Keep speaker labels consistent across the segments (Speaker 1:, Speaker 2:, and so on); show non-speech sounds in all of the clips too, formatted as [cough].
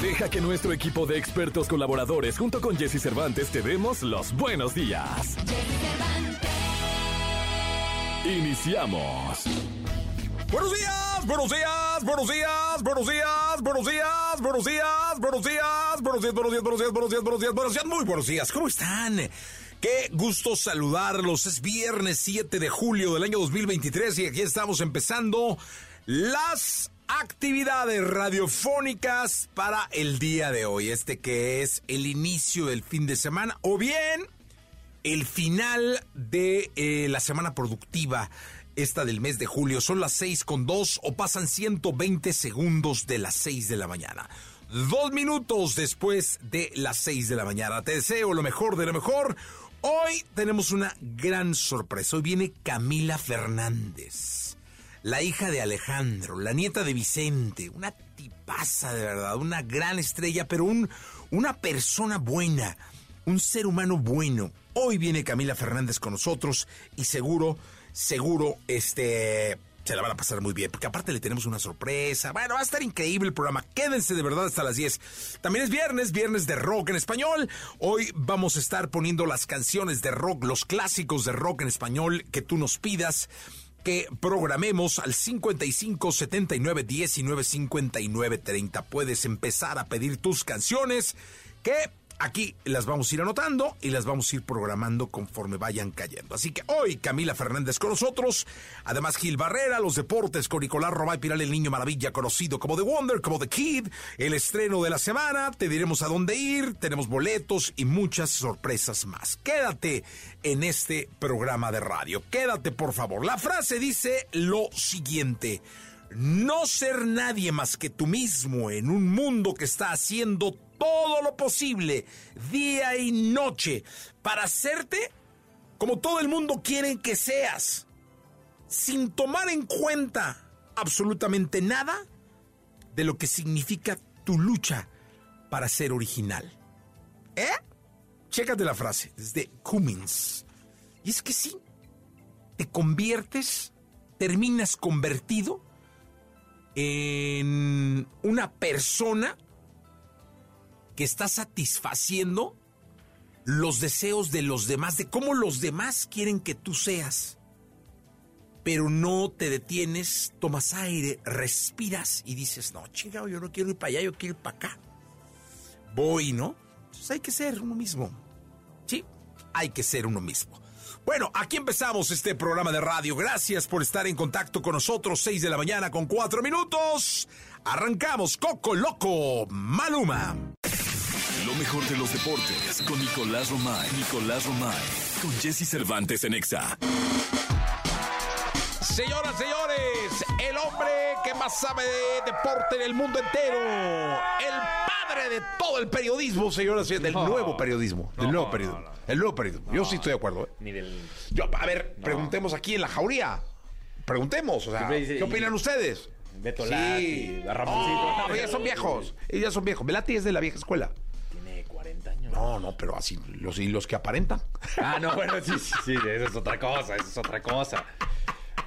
Speaker 1: Deja que nuestro equipo de expertos colaboradores junto con Jesse Cervantes te demos los buenos días. Iniciamos.
Speaker 2: Buenos días, buenos días, buenos días, buenos días, buenos días, buenos días, buenos días, buenos días, buenos días, buenos días, buenos días, buenos días, buenos días, muy buenos días. ¿Cómo están? Qué gusto saludarlos. Es viernes 7 de julio del año 2023 y aquí estamos empezando las actividades radiofónicas para el día de hoy. Este que es el inicio del fin de semana o bien el final de eh, la semana productiva esta del mes de julio. Son las 6 con 2 o pasan 120 segundos de las 6 de la mañana. Dos minutos después de las 6 de la mañana. Te deseo lo mejor de lo mejor. Hoy tenemos una gran sorpresa. Hoy viene Camila Fernández, la hija de Alejandro, la nieta de Vicente, una tipaza de verdad, una gran estrella, pero un, una persona buena, un ser humano bueno. Hoy viene Camila Fernández con nosotros y seguro seguro este se la van a pasar muy bien, porque aparte le tenemos una sorpresa. Bueno, va a estar increíble el programa. Quédense de verdad hasta las 10. También es viernes, viernes de rock en español. Hoy vamos a estar poniendo las canciones de rock, los clásicos de rock en español que tú nos pidas que programemos al 55 79 19 59 30. Puedes empezar a pedir tus canciones que Aquí las vamos a ir anotando y las vamos a ir programando conforme vayan cayendo. Así que hoy Camila Fernández con nosotros, además Gil Barrera, los deportes con Nicolás Romay Piral, el niño maravilla conocido como The Wonder, como The Kid, el estreno de la semana, te diremos a dónde ir, tenemos boletos y muchas sorpresas más. Quédate en este programa de radio, quédate por favor. La frase dice lo siguiente. No ser nadie más que tú mismo en un mundo que está haciendo todo lo posible, día y noche, para hacerte como todo el mundo quiere que seas, sin tomar en cuenta absolutamente nada de lo que significa tu lucha para ser original. ¿Eh? Chécate la frase, es de Cummins. Y es que sí, te conviertes, terminas convertido en una persona que está satisfaciendo los deseos de los demás, de cómo los demás quieren que tú seas. Pero no te detienes, tomas aire, respiras y dices, no, chingado, yo no quiero ir para allá, yo quiero ir para acá. Voy, ¿no? Entonces hay que ser uno mismo. Sí, hay que ser uno mismo. Bueno, aquí empezamos este programa de radio. Gracias por estar en contacto con nosotros. 6 de la mañana con 4 minutos. Arrancamos Coco Loco Maluma.
Speaker 1: Lo mejor de los deportes con Nicolás Romay. Nicolás Romay. Con Jesse Cervantes en Exa.
Speaker 2: Señoras, señores, el hombre que más sabe de deporte en el mundo entero. El padre de todo el periodismo, señoras y señores. Del nuevo periodismo. del nuevo periodismo. el nuevo periodismo. Yo sí estoy de acuerdo. ¿eh?
Speaker 3: Ni del.
Speaker 2: Yo, a ver, preguntemos aquí en la jauría. Preguntemos, o sea, ¿qué opinan ustedes?
Speaker 3: Beto
Speaker 2: Sí.
Speaker 3: Lati, a Ramoncito.
Speaker 2: Oh, ya son viejos. Ellos ya son viejos. Velati es de la vieja escuela.
Speaker 3: Tiene 40 años.
Speaker 2: No, no, pero así, los, y los que aparentan.
Speaker 3: Ah, no, bueno, sí, sí, sí, eso es otra cosa, eso es otra cosa.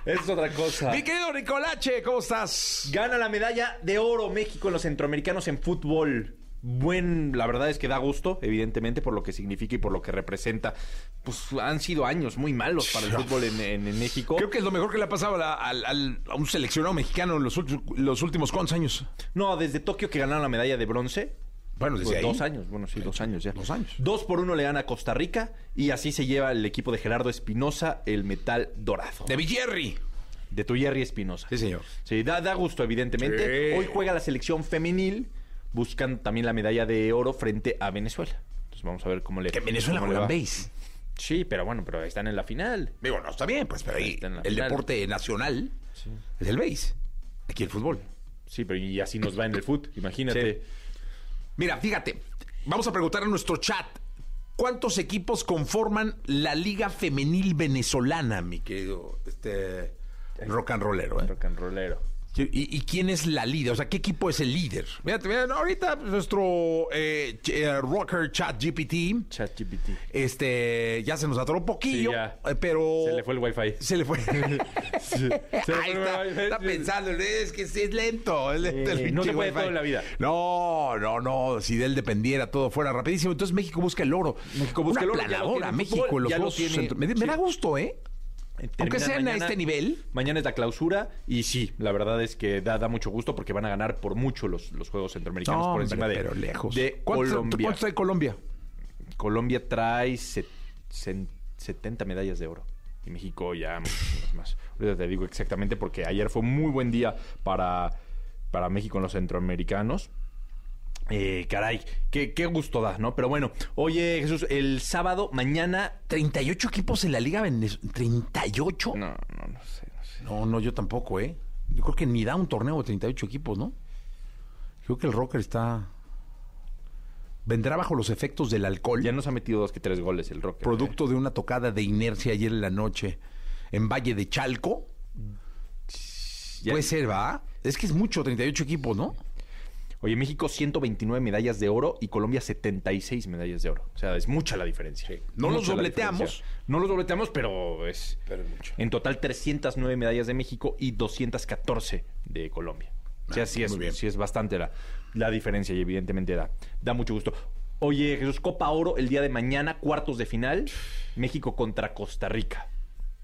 Speaker 3: Eso es otra cosa.
Speaker 2: Mi querido Nicolache, ¿cómo estás?
Speaker 3: Gana la medalla de oro México en los centroamericanos en fútbol. Buen, la verdad es que da gusto, evidentemente, por lo que significa y por lo que representa. Pues han sido años muy malos para el fútbol en, en- en México.
Speaker 2: Creo que es lo mejor que le ha pasado a, a un seleccionado mexicano en los, los últimos cuantos años.
Speaker 3: No, desde Tokio que ganaron la medalla de bronce.
Speaker 2: Bueno, desde
Speaker 3: Pues
Speaker 2: ahí.
Speaker 3: dos años, bueno, sí, dos años ya.
Speaker 2: Dos años.
Speaker 3: Dos por uno le gana a Costa Rica y así se lleva el equipo de Gerardo Espinosa el metal dorado.
Speaker 2: De Villerri.
Speaker 3: De Tuyerri Espinosa.
Speaker 2: Sí, señor.
Speaker 3: Sí, da, da gusto, evidentemente.
Speaker 2: Sí.
Speaker 3: Hoy juega la selección femenil. Buscan también la medalla de oro frente a Venezuela. Entonces vamos a ver cómo le
Speaker 2: Que en Venezuela
Speaker 3: va.
Speaker 2: base.
Speaker 3: Sí, pero bueno, pero están en la final.
Speaker 2: Digo, no, está bien, pues, pero ahí
Speaker 3: Está en la
Speaker 2: el
Speaker 3: final.
Speaker 2: deporte nacional es el base. Aquí el fútbol.
Speaker 3: Sí, pero y así nos va en el fútbol. Imagínate.
Speaker 2: Mira, fíjate, vamos a preguntar en nuestro chat. ¿cuántos equipos conforman la Liga Femenil Venezolana, mi querido este, rock and rollero? ¿eh?
Speaker 3: Rock and rollero.
Speaker 2: ¿Y, y quién es la líder? O sea, ¿qué equipo es el líder? Fíjate, mira, ahorita pues, nuestro eh, eh, rocker chat GPT,
Speaker 3: ChatGPT.
Speaker 2: este, ya se nos atoró un poquillo,
Speaker 3: Sí, ya.
Speaker 2: eh, pero...
Speaker 3: Se le fue el wifi.
Speaker 2: Se le fue. [laughs]
Speaker 3: Se le
Speaker 2: Ahí
Speaker 3: fue el [laughs]
Speaker 2: está, está pensando, es que sí es lento. Es lento el
Speaker 3: no se puede
Speaker 2: wifi.
Speaker 3: todo en la vida.
Speaker 2: No, no, no. Si de él dependiera, todo fuera rapidísimo. Entonces México busca el oro.
Speaker 3: México busca
Speaker 2: Una
Speaker 3: el oro, ya lo
Speaker 2: planadora, México
Speaker 3: fútbol,
Speaker 2: los
Speaker 3: ya lo tiene.
Speaker 2: Me, me
Speaker 3: Sí.
Speaker 2: da gusto, ¿eh? Aunque sean a
Speaker 3: mañana-
Speaker 2: este nivel.
Speaker 3: Mañana es la clausura y sí, la verdad es que da, da mucho gusto porque van a ganar por mucho los, los Juegos Centroamericanos
Speaker 2: No,
Speaker 3: por
Speaker 2: hombre,
Speaker 3: encima de,
Speaker 2: pero lejos.
Speaker 3: de
Speaker 2: ¿Cuántos,
Speaker 3: Colombia.
Speaker 2: ¿Cuántos trae Colombia?
Speaker 3: Colombia trae set- cen- 70 medallas de oro. Y México ya muchísimas más. Ahorita te digo exactamente porque ayer fue un muy buen día para, para México en los centroamericanos. Eh, caray, qué, qué gusto da, ¿no? Pero bueno, oye Jesús, el sábado, mañana...
Speaker 2: 38 equipos en la Liga Venezolana. ¿38?
Speaker 3: No, no, no sé, no sé.
Speaker 2: No, no, yo tampoco, ¿eh? Yo creo que ni da un torneo de 38 equipos, ¿no? Creo que el rocker está... Vendrá bajo los efectos del alcohol.
Speaker 3: Ya nos ha metido dos que tres goles el Rocker.
Speaker 2: producto de una tocada de inercia ayer en la noche en Valle de Chalco.
Speaker 3: Ya-
Speaker 2: Puede ser, ¿va? Es que es mucho, 38 equipos, ¿no?
Speaker 3: Oye, México 129 medallas de oro y Colombia 76 medallas de oro. O sea, es mucha la diferencia.
Speaker 2: No los dobleteamos.
Speaker 3: No los dobleteamos, pero es...
Speaker 2: Pero es mucho.
Speaker 3: En total 309 medallas de México y 214 de Colombia. O sea,
Speaker 2: Ah,
Speaker 3: sí es, sí es bastante la, la diferencia y evidentemente da, da mucho gusto. Oye, Jesús, Copa Oro el día de mañana, cuartos de final, México contra Costa Rica.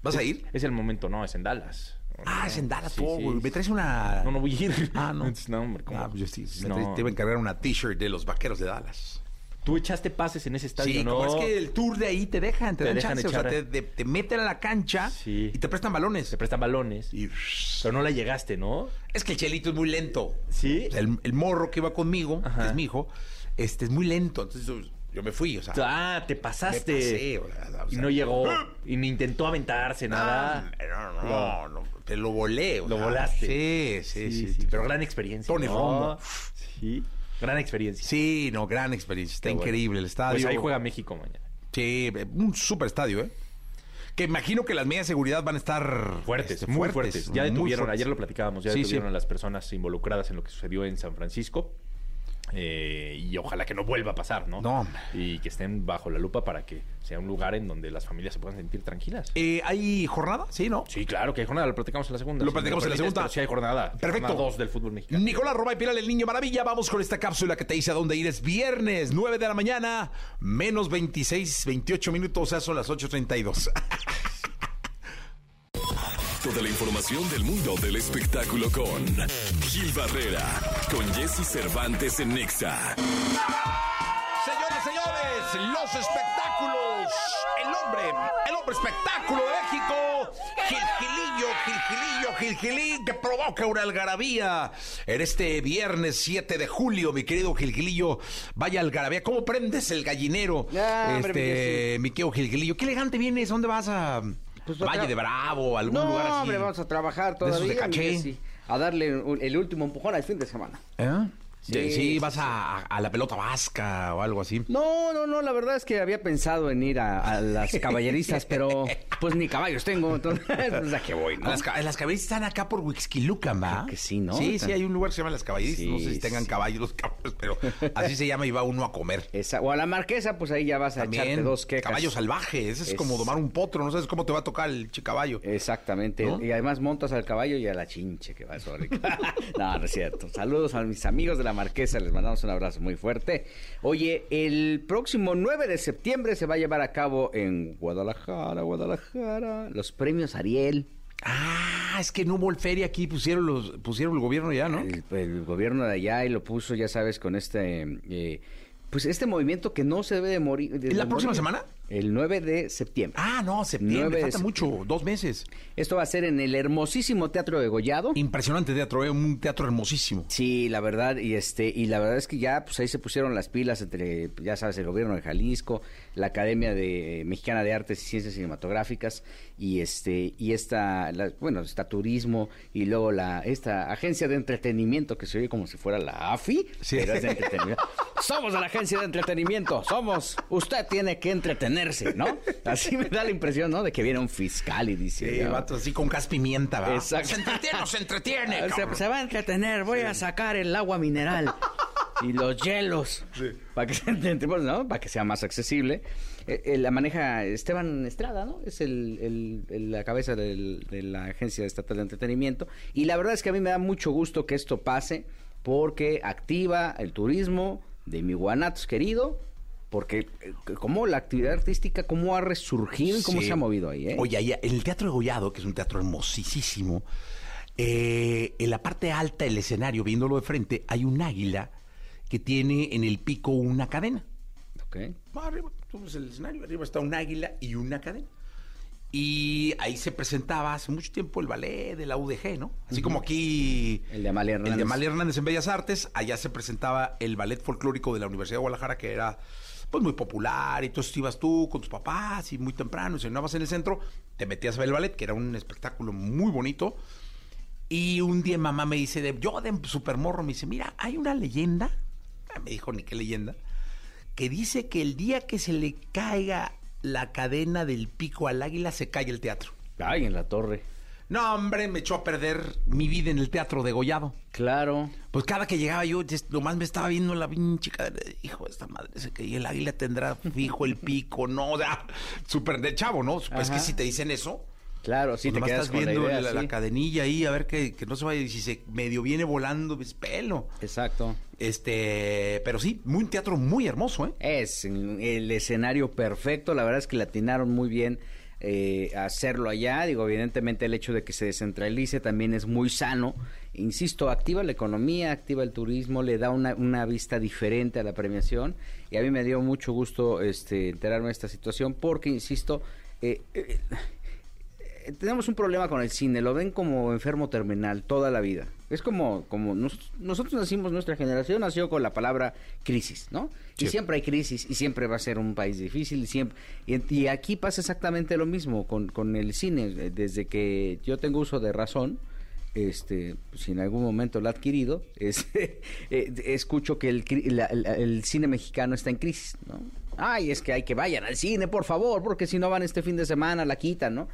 Speaker 2: ¿Vas a ir?
Speaker 3: Es el momento, no, es en Dallas.
Speaker 2: Ah, es en Dallas,
Speaker 3: sí,
Speaker 2: güey.
Speaker 3: sí.
Speaker 2: Me traes una...
Speaker 3: No, no voy a ir.
Speaker 2: Ah, no.
Speaker 3: No, hombre, ¿cómo?
Speaker 2: Ah, pues yo sí. Me
Speaker 3: No.
Speaker 2: traes- Te iba a encargar una t-shirt de los vaqueros de Dallas.
Speaker 3: Tú echaste pases en ese estadio,
Speaker 2: Sí,
Speaker 3: ¿no?
Speaker 2: es que el tour de ahí te dejan, te,
Speaker 3: Te
Speaker 2: dan
Speaker 3: dejan
Speaker 2: chance. O sea,
Speaker 3: echar-
Speaker 2: te, te- te meten a la cancha
Speaker 3: Sí.
Speaker 2: y te prestan balones.
Speaker 3: Se prestan balones.
Speaker 2: Y-
Speaker 3: Pero no la llegaste, ¿no?
Speaker 2: Es que el chelito es muy lento.
Speaker 3: ¿Sí?
Speaker 2: El, el morro que iba conmigo, que es mi hijo, este es muy lento. Entonces yo, me fui, o sea.
Speaker 3: Ah, te
Speaker 2: me
Speaker 3: pasaste.
Speaker 2: pasé, o sea, o
Speaker 3: y no llegó. Y ni intentó aventarse, nada.
Speaker 2: No, no, no, no, te lo volé. o
Speaker 3: Lo
Speaker 2: sea,
Speaker 3: volaste.
Speaker 2: Sí, sí, sí.
Speaker 3: Pero gran experiencia.
Speaker 2: Tony
Speaker 3: ¿no? Sí. Gran experiencia.
Speaker 2: Sí, no, gran experiencia. Está
Speaker 3: bueno.
Speaker 2: increíble el estadio.
Speaker 3: Pues ahí juega México mañana.
Speaker 2: Sí, un super estadio, ¿eh? Que imagino que las medidas de seguridad van a estar
Speaker 3: Fuertes,
Speaker 2: este,
Speaker 3: muy fuertes. Ya detuvieron,
Speaker 2: fuertes.
Speaker 3: ayer lo platicábamos, ya
Speaker 2: Sí,
Speaker 3: detuvieron
Speaker 2: sí.
Speaker 3: a las personas involucradas en lo que sucedió en San Francisco. Eh, y ojalá que no vuelva a pasar, ¿no?
Speaker 2: No.
Speaker 3: Y que estén bajo la lupa para que sea un lugar en donde las familias se puedan sentir tranquilas.
Speaker 2: Eh, ¿Hay jornada? Sí, ¿no?
Speaker 3: Sí, claro que hay jornada, lo platicamos en la segunda.
Speaker 2: Lo
Speaker 3: si
Speaker 2: platicamos en la segunda.
Speaker 3: Sí hay jornada.
Speaker 2: Perfecto.
Speaker 3: Jornada dos del fútbol mexicano.
Speaker 2: Nicolás Roba y Pilar, el niño maravilla. Vamos con esta cápsula que te dice a dónde ir. Es viernes, 9 de la mañana, menos 26, 28 minutos, o sea, son las 8.32. [laughs]
Speaker 1: Toda la información del mundo del espectáculo con Gil Barrera, con Jesse Cervantes en Nexa.
Speaker 2: Señoras, señores, los espectáculos. El hombre, el hombre espectáculo de México. Gilgilillo, Gilgilillo, Gilgilín, que provoca una algarabía. En este viernes 7 de julio, mi querido Gilgilillo, vaya algarabía. ¿Cómo prendes el gallinero?
Speaker 4: Ah, hombre,
Speaker 2: este, mi querido Gilgilillo. Qué elegante vienes. ¿Dónde vas a
Speaker 4: Pues,
Speaker 2: Valle de Bravo, algún
Speaker 4: no,
Speaker 2: lugar así?
Speaker 4: hombre, vamos a trabajar
Speaker 2: de esos
Speaker 4: todavía.
Speaker 2: de caché.
Speaker 4: mire, sí, a darle el último empujón al fin de semana.
Speaker 2: ¿Eh? Sí, vas. A, a la pelota vasca o algo así.
Speaker 4: No, no, no, la verdad es que había pensado en ir a, a las caballerizas, pero pues ni caballos tengo, entonces [laughs] pues a qué voy, ¿no?
Speaker 2: Las, las caballerizas están acá por Huixquilucan, ¿va?
Speaker 4: Creo que sí, ¿no?
Speaker 2: Sí, sí, hay un lugar que se llama Las Caballerizas.
Speaker 4: Sí,
Speaker 2: no sé si tengan
Speaker 4: sí.
Speaker 2: caballos los [laughs] caballos, pero así se llama y va uno a comer.
Speaker 4: Esa- o a la marquesa, pues ahí ya vas a echarte dos quecas.
Speaker 2: caballo salvaje. Ese es,
Speaker 4: Es-
Speaker 2: como domar un potro. No sabes cómo te va a tocar el chicaballo.
Speaker 4: Exactamente.
Speaker 2: ¿No?
Speaker 4: Y además montas al caballo y a la chinche que va eso. [laughs] no, no es cierto. Saludos a mis amigos de la Marquesa. Les mandamos un abrazo muy fuerte. Oye, el próximo 9 de septiembre se va a llevar a cabo en Guadalajara, Guadalajara, los premios Ariel.
Speaker 2: Ah, es que no hubo el feria aquí. Pusieron, los, pusieron el gobierno ya, ¿no?
Speaker 4: El, el gobierno de allá y lo puso, ya sabes, con este... eh, pues este movimiento que no se debe de morir. de-
Speaker 2: ¿Es la
Speaker 4: de
Speaker 2: próxima
Speaker 4: morir.
Speaker 2: semana?
Speaker 4: El 9 de septiembre.
Speaker 2: Ah, no, septiembre. Falta mucho. Dos meses.
Speaker 4: Esto va a ser en el hermosísimo Teatro de Gollado.
Speaker 2: Impresionante teatro, ¿eh? Un teatro hermosísimo.
Speaker 4: Sí, la verdad, y este, y la verdad es que ya, pues ahí se pusieron las pilas entre, ya sabes, el gobierno de Jalisco, la Academia de Mexicana de Artes y Ciencias Cinematográficas, y este, y esta, la- bueno, está turismo, y luego la, esta agencia de entretenimiento que se oye como si fuera la AFI,
Speaker 2: Sí.
Speaker 4: pero es de entretenimiento. [laughs] Somos de la agencia de entretenimiento. Somos. Usted tiene que ¿no? [laughs] Así me da la impresión, ¿no? De que viene un fiscal y dice.
Speaker 2: Sí,
Speaker 4: ¿no?
Speaker 2: vato, así con gas pimienta.
Speaker 4: Exacto.
Speaker 2: Se entretiene, se entretiene. [laughs]
Speaker 4: Ah, Se, va a entretener, voy a sacar el agua mineral [laughs] y los hielos para que se entienda, ¿no? Para que sea más accesible. Eh, eh, la maneja Esteban Estrada, ¿no? Es el, el- el- la cabeza del- de la Agencia Estatal de Entretenimiento. Y la verdad es que a mí me da mucho gusto que esto pase porque activa el turismo de mi Guanatos querido. Porque eh, cómo la actividad artística, cómo ha resurgido y cómo
Speaker 2: Sí.
Speaker 4: se ha movido ahí, ¿eh?
Speaker 2: Oye, ahí, en el Teatro de Gollado, que es un teatro hermosísimo, eh, en la parte alta del escenario, viéndolo de frente, hay un águila que tiene en el pico una cadena.
Speaker 4: Ok.
Speaker 2: Arriba, tú ves el escenario, arriba está un águila y una cadena. Y ahí se presentaba hace mucho tiempo el ballet de la UDG, ¿no? Así como aquí...
Speaker 4: El de Amalia Hernández.
Speaker 2: El de Amalia Hernández en Bellas Artes. Allá se presentaba el ballet folclórico de la Universidad de Guadalajara, que era pues muy popular. Y entonces ibas tú con tus papás y muy temprano, y cenabas en el centro, te metías a ver el ballet, que era un espectáculo muy bonito. Y un día mamá me dice, de, yo de supermorro, me dice, mira, hay una leyenda, Ah, me dijo ni qué leyenda, que dice que el día que se le caiga la cadena del pico al águila, se cae el teatro.
Speaker 4: Ay, en la torre.
Speaker 2: No, hombre, me echó a perder mi vida en el teatro de Gollado.
Speaker 4: Claro.
Speaker 2: Pues cada que llegaba yo, just- nomás me estaba viendo la pinche cadena. Hijo, esta madre se caía, el águila tendrá fijo el pico, no, o sea, súper de chavo, ¿no? Pues es que si te dicen eso,
Speaker 4: Claro, sí,
Speaker 2: pues
Speaker 4: te quedas
Speaker 2: estás
Speaker 4: con la
Speaker 2: viendo
Speaker 4: idea,
Speaker 2: la, cadenilla ahí, a ver que, que no se vaya, si se medio viene volando, ves pelo.
Speaker 4: Exacto.
Speaker 2: Este, pero sí, muy, un teatro muy hermoso, ¿eh?
Speaker 4: Es el escenario perfecto. La verdad es que le atinaron muy bien eh, hacerlo allá. Digo, evidentemente el hecho de que se descentralice también es muy sano. Insisto, activa la economía, activa el turismo, le da una, una vista diferente a la premiación. Y a mí me dio mucho gusto este, enterarme de esta situación porque, insisto, eh, eh, tenemos un problema con el cine, lo ven como enfermo terminal toda la vida. Es como, como nos- nosotros nacimos, nuestra generación nació con la palabra crisis, ¿no? Y siempre hay crisis y siempre va a ser un país difícil y siempre y, y aquí pasa exactamente lo mismo con, con el cine. Desde que yo tengo uso de razón, este, si en algún momento lo he adquirido, [laughs] eh, escucho que el, la- la- el cine mexicano está en crisis, ¿no? Ay, es que hay que vayan al cine, por favor, porque si no van este fin de semana, la quitan, ¿no?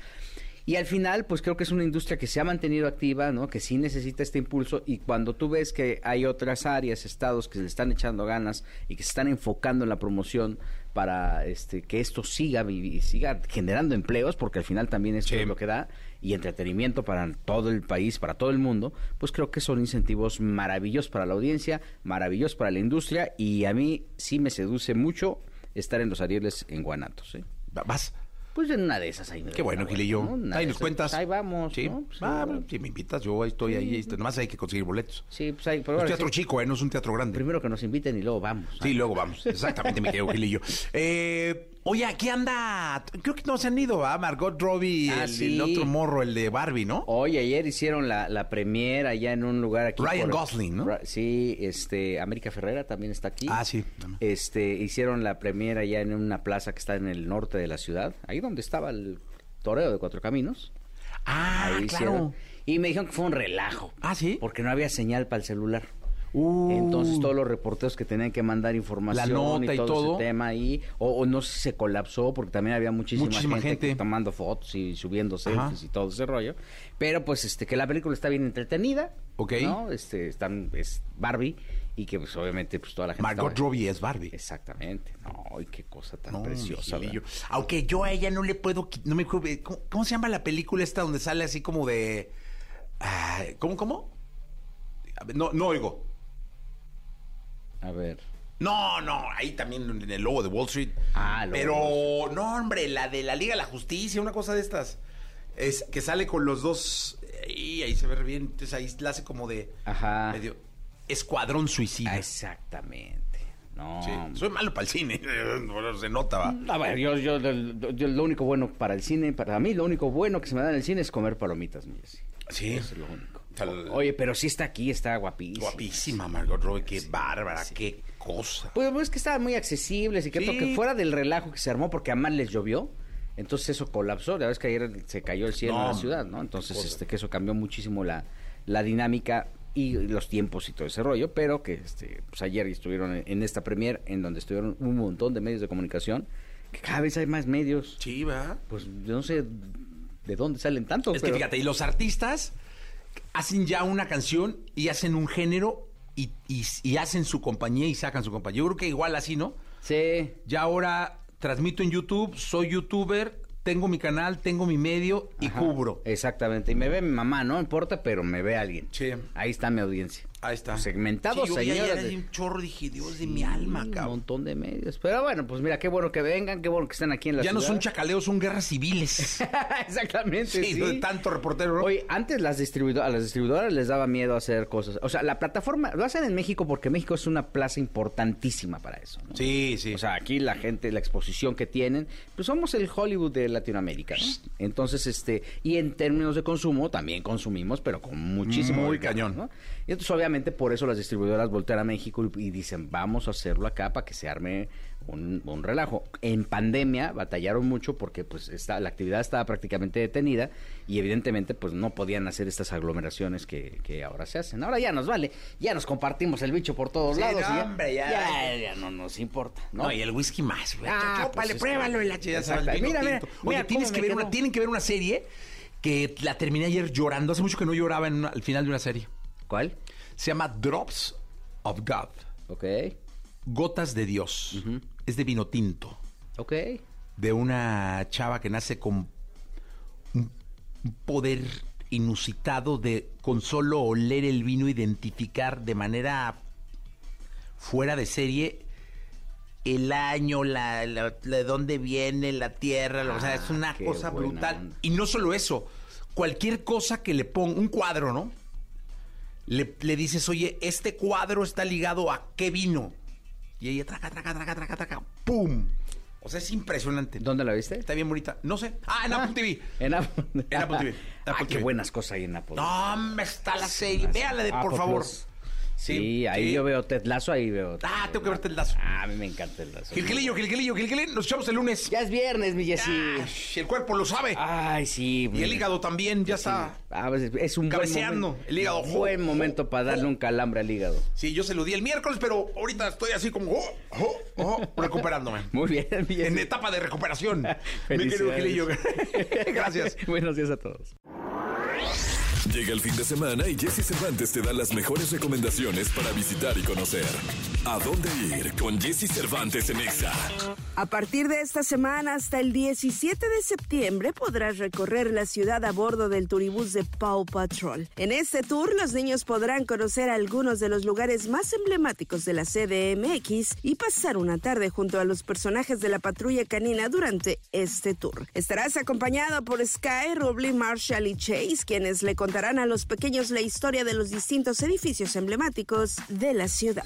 Speaker 4: Y al final, pues creo que es una industria que se ha mantenido activa, ¿no? Que sí necesita este impulso y cuando tú ves que hay otras áreas, estados que le están echando ganas y que se están enfocando en la promoción para este que esto siga siga generando empleos, porque al final también esto
Speaker 2: Sí.
Speaker 4: es lo que da y entretenimiento para todo el país, para todo el mundo, pues creo que son incentivos maravillosos para la audiencia, maravillosos para la industria y a mí sí me seduce mucho estar en los Arieles en Guanatos, ¿eh?
Speaker 2: Va- Vas.
Speaker 4: Pues en una de esas ahí. me
Speaker 2: Qué bueno, Gilillo.
Speaker 4: ¿no?
Speaker 2: Ahí nos
Speaker 4: esas,
Speaker 2: cuentas.
Speaker 4: pues ahí vamos,
Speaker 2: Sí.
Speaker 4: ¿no? Pues,
Speaker 2: Ah, bueno, si me invitas, yo ahí estoy ahí. Este, nomás hay que conseguir boletos.
Speaker 4: Sí, pues ahí, pero
Speaker 2: Es
Speaker 4: ahora
Speaker 2: teatro chico, ¿eh? No es un teatro grande.
Speaker 4: Primero que nos inviten y luego vamos.
Speaker 2: Sí, luego vamos. Exactamente, mi querido Gilillo. Eh, oye, aquí anda. Creo que no se han ido, ¿va? Margot Robbie,
Speaker 4: Ah,
Speaker 2: el,
Speaker 4: sí.
Speaker 2: el otro morro, el de Barbie, ¿no?
Speaker 4: Oye, ayer hicieron la, la premier allá en un lugar aquí.
Speaker 2: Ryan Gosling, ¿no?
Speaker 4: Ra- Sí, este, América Ferrera también está aquí.
Speaker 2: Ah, sí.
Speaker 4: Este, hicieron la premier allá en una plaza que está en el norte de la ciudad, ahí donde estaba el toreo de Cuatro Caminos.
Speaker 2: Ah,
Speaker 4: ahí
Speaker 2: claro.
Speaker 4: hicieron. Y me dijeron que fue un relajo.
Speaker 2: Ah, ¿sí?
Speaker 4: Porque no había señal para el celular.
Speaker 2: Uh.
Speaker 4: Entonces todos los reporteros que tenían que mandar información
Speaker 2: La nota y
Speaker 4: todo,
Speaker 2: todo.
Speaker 4: ese tema ahí, o, o no sé si se colapsó porque también había muchísima,
Speaker 2: Muchísima
Speaker 4: gente, tomando fotos y subiendo
Speaker 2: Ajá.
Speaker 4: selfies y todo ese rollo. Pero pues este que la película está bien entretenida,
Speaker 2: Ok.
Speaker 4: ¿no? Este están es Barbie y que pues obviamente pues toda la gente
Speaker 2: Margot
Speaker 4: estaba-
Speaker 2: Robbie es Barbie.
Speaker 4: Exactamente. No, qué cosa tan
Speaker 2: No,
Speaker 4: preciosa.
Speaker 2: Aunque yo a ella no le puedo. No me ¿cómo, cómo se llama la película esta donde sale así como de. ay, ¿Cómo, cómo? No, no oigo.
Speaker 4: A ver.
Speaker 2: No, no, ahí también en el logo de Wall Street.
Speaker 4: Ah,
Speaker 2: Pero, no, hombre, la de la Liga de la Justicia, una cosa de estas. Es que sale con los dos. Y ahí se ve bien. Entonces ahí la hace como de.
Speaker 4: Ajá.
Speaker 2: Medio. Escuadrón suicida.
Speaker 4: Ah, exactamente. No.
Speaker 2: Sí, soy malo para el cine. [laughs] se nota, va.
Speaker 4: A ver, yo, yo, yo- yo lo único bueno para el cine, para mí lo único bueno que se me da en el cine es comer palomitas, mi.
Speaker 2: Sí.
Speaker 4: Eso es lo único.
Speaker 2: Tal-
Speaker 4: Oye, pero sí está aquí, está guapísima.
Speaker 2: Guapísima, Margot Robbie. Qué bárbara, qué cosa.
Speaker 4: Pues pues, es que estaban muy accesibles y que,
Speaker 2: Sí.
Speaker 4: que fuera del relajo que se armó porque además les llovió. Entonces eso colapsó, la vez que ayer se cayó el cielo
Speaker 2: No,
Speaker 4: en la ciudad, ¿no? Entonces este que eso cambió muchísimo la, la dinámica. y los tiempos y todo ese rollo, pero que este, pues ayer estuvieron en, en esta premier en donde estuvieron un montón de medios de comunicación, que cada vez hay más medios.
Speaker 2: Sí, ¿verdad?
Speaker 4: Pues yo no sé de dónde salen tantos.
Speaker 2: Es que fíjate, y los artistas hacen ya una canción y hacen un género y, y- y hacen su compañía y sacan su compañía. Yo creo que igual así, ¿no?
Speaker 4: Sí,
Speaker 2: Ya ahora transmito en YouTube, soy youtuber, tengo mi canal, tengo mi medio y
Speaker 4: Ajá,
Speaker 2: cubro.
Speaker 4: Exactamente. Y me ve mi mamá, no importa, pero me ve alguien.
Speaker 2: Sí.
Speaker 4: Ahí está mi audiencia.
Speaker 2: Ahí está.
Speaker 4: Segmentados,
Speaker 2: Sí, yo vi ayer
Speaker 4: señoras.
Speaker 2: ahí
Speaker 4: de-
Speaker 2: un chorro, dije, Dios de mi alma,
Speaker 4: Un
Speaker 2: cabrón.
Speaker 4: montón de medios. Pero bueno, pues mira, qué bueno que vengan, qué bueno que estén aquí en la
Speaker 2: Ya no
Speaker 4: ciudad.
Speaker 2: son chacaleos, son guerras civiles. [laughs]
Speaker 4: Exactamente,
Speaker 2: sí,
Speaker 4: sí.
Speaker 2: de tanto reportero, ¿no?
Speaker 4: Oye, antes las distribuidoras, a las distribuidoras les daba miedo hacer cosas. O sea, la plataforma, lo hacen en México porque México es una plaza importantísima para eso. ¿no?
Speaker 2: Sí, sí.
Speaker 4: O sea, aquí la gente, la exposición que tienen, pues somos el Hollywood de Latinoamérica, ¿no? Entonces, este, y en términos de consumo también consumimos, pero con muchísimo
Speaker 2: Muy
Speaker 4: ganas,
Speaker 2: cañón.
Speaker 4: ¿no? Y entonces, obviamente, por eso las distribuidoras voltean a México y, y dicen, vamos a hacerlo acá para que se arme un, un relajo. En pandemia batallaron mucho porque pues está, la actividad estaba prácticamente detenida y evidentemente pues no podían hacer estas aglomeraciones que, que ahora se hacen. Ahora ya nos vale, ya nos compartimos el bicho por todos
Speaker 2: Sí,
Speaker 4: lados.
Speaker 2: no,
Speaker 4: y ya,
Speaker 2: hombre, ya.
Speaker 4: ya, ya no nos importa, ¿no?
Speaker 2: No, y el whisky más, güey.
Speaker 4: Ah,
Speaker 2: Chúpale,
Speaker 4: pues
Speaker 2: pruébalo y la vino
Speaker 4: Mira, mira, mira
Speaker 2: Oye, tienes que ver una, tienen que ver una serie que la terminé ayer llorando. Hace mucho que no lloraba en una- al final de una serie.
Speaker 4: ¿Cuál?
Speaker 2: Se llama Drops of God.
Speaker 4: Ok,
Speaker 2: Gotas de Dios. Es de vino tinto.
Speaker 4: ok.
Speaker 2: De una chava que nace con un poder inusitado de con solo oler el vino identificar de manera fuera de serie el año, la, la- la- de dónde viene la tierra, o sea, es una
Speaker 4: Ah, qué
Speaker 2: cosa brutal.
Speaker 4: onda.
Speaker 2: Y no solo eso, cualquier cosa que le ponga, un cuadro, ¿no? Le, le dices, oye, este cuadro está ligado a qué vino. Y ella traca, traca, traca, traca, traca, ¡pum! O sea, es impresionante.
Speaker 4: ¿Dónde la viste?
Speaker 2: Está bien bonita. No sé. Ah, en Apple TV.
Speaker 4: En Apple,
Speaker 2: En Apple TV.
Speaker 4: Ah,
Speaker 2: Apple
Speaker 4: qué
Speaker 2: TV.
Speaker 4: buenas cosas hay en Apple.
Speaker 2: No, hombre, está la serie. Véala, de, por
Speaker 4: Apple
Speaker 2: favor.
Speaker 4: Plus. Sí, ahí yo veo Ted Lazo, ahí veo.
Speaker 2: Ah, tengo que verte el lazo.
Speaker 4: Ah, a mí me encanta el Lazo.
Speaker 2: Gilquilillo, Gilquilillo, Gilquilín. Nos echamos el lunes.
Speaker 4: Ya es viernes, mi Jessy.
Speaker 2: El cuerpo lo sabe.
Speaker 4: Ay, sí.
Speaker 2: y el hígado también ya está.
Speaker 4: Ah, pues, es un buen
Speaker 2: Cabeceando,
Speaker 4: momento.
Speaker 2: el hígado.
Speaker 4: Buen momento para darle un calambre al hígado.
Speaker 2: Sí, yo se lo di el miércoles, pero ahorita estoy así como oh, oh, oh, recuperándome. [laughs]
Speaker 4: Muy bien, mi Jessy.
Speaker 2: En etapa de recuperación. Mi querido. Gilillo. [laughs] Gracias.
Speaker 4: Buenos días a todos.
Speaker 1: Llega el fin de semana y Jesse Cervantes te da las mejores recomendaciones para visitar y conocer. ¿A dónde ir con Jesse Cervantes en Exa?
Speaker 5: A partir de esta semana hasta el 17 de septiembre podrás recorrer la ciudad a bordo del turibús de Paw Patrol. En este tour los niños podrán conocer algunos de los lugares más emblemáticos de la CDMX y pasar una tarde junto a los personajes de la patrulla canina durante este tour. Estarás acompañado por Sky, Rubley, Marshall y Chase, quienes le contarán a los pequeños la historia de los distintos edificios emblemáticos de la ciudad.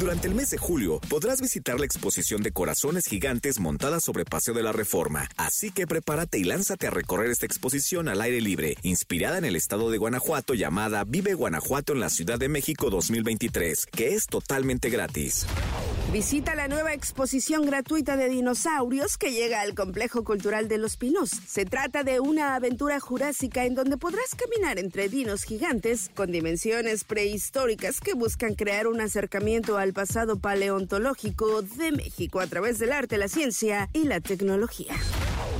Speaker 6: Durante el mes de julio podrás visitar la exposición de corazones gigantes montada sobre Paseo de la Reforma, así que prepárate y lánzate a recorrer esta exposición al aire libre, inspirada en el estado de Guanajuato llamada Vive Guanajuato en la Ciudad de México 2023, que es totalmente gratis.
Speaker 5: Visita la nueva exposición gratuita de dinosaurios que llega al Complejo Cultural de Los Pinos. Se trata de una aventura jurásica en donde podrás caminar entre dinos gigantes con dimensiones prehistóricas que buscan crear un acercamiento al pasado paleontológico de México a través del arte, la ciencia y la tecnología.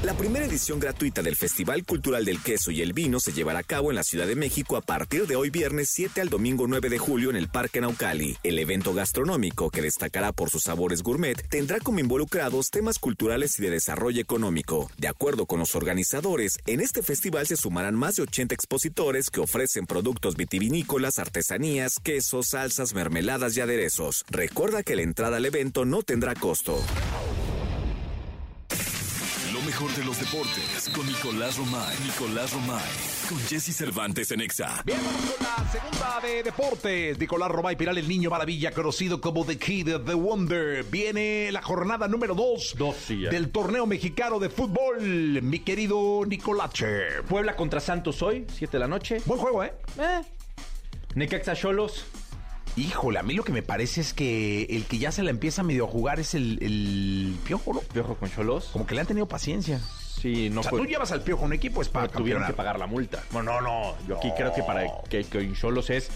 Speaker 6: La primera edición gratuita del Festival Cultural del Queso y el Vino se llevará a cabo en la Ciudad de México a partir de hoy viernes 7 al domingo 9 de julio en el Parque Naucali. El evento gastronómico, que destacará por sus sabores gourmet, tendrá como involucrados temas culturales y de desarrollo económico. De acuerdo con los organizadores, en este festival se sumarán más de 80 expositores que ofrecen productos vitivinícolas, artesanías, quesos, salsas, mermeladas y aderezos. Recuerda que la entrada al evento no tendrá costo.
Speaker 1: Mejor de los deportes con Nicolás Romay. Nicolás Romay. Con Jesse Cervantes en Exa.
Speaker 2: Bien, vamos con la segunda de deportes. Nicolás Romay Piral, el niño maravilla, conocido como The Kid, The Wonder. Viene la jornada número 2
Speaker 3: Dos, sí, ya.
Speaker 2: del torneo mexicano de fútbol. Mi querido Nicolache.
Speaker 3: Puebla contra Santos hoy, 7 de la noche.
Speaker 2: Buen juego, ¿eh?
Speaker 3: Eh. Necaxa Cholos.
Speaker 2: Híjole, a mí lo que me parece es que el que ya se la empieza medio a jugar es el, el Piojo, ¿no?
Speaker 3: Piojo con Cholos.
Speaker 2: Como que le han tenido paciencia.
Speaker 3: Sí, no
Speaker 2: o sea,
Speaker 3: fue-
Speaker 2: tú llevas al Piojo un equipo, es para
Speaker 3: pero tuvieron que pagar la multa. Bueno, no, no. Yo aquí creo que para que, que Cholos es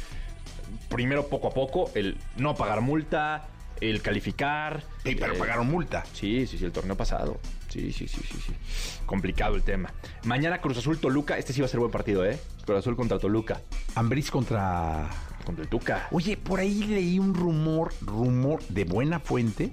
Speaker 3: primero poco a poco, el no pagar multa, el calificar.
Speaker 2: Pero
Speaker 3: eh,
Speaker 2: pagaron multa.
Speaker 3: Sí, sí, sí, el torneo pasado. Sí, sí, sí, sí, sí. Complicado el tema. Mañana Cruz Azul Toluca, este sí va a ser buen partido, ¿eh? Cruz Azul contra Toluca.
Speaker 2: Ambriz contra...
Speaker 3: Contra el Tuca.
Speaker 2: Oye, por ahí leí un rumor, rumor de buena fuente,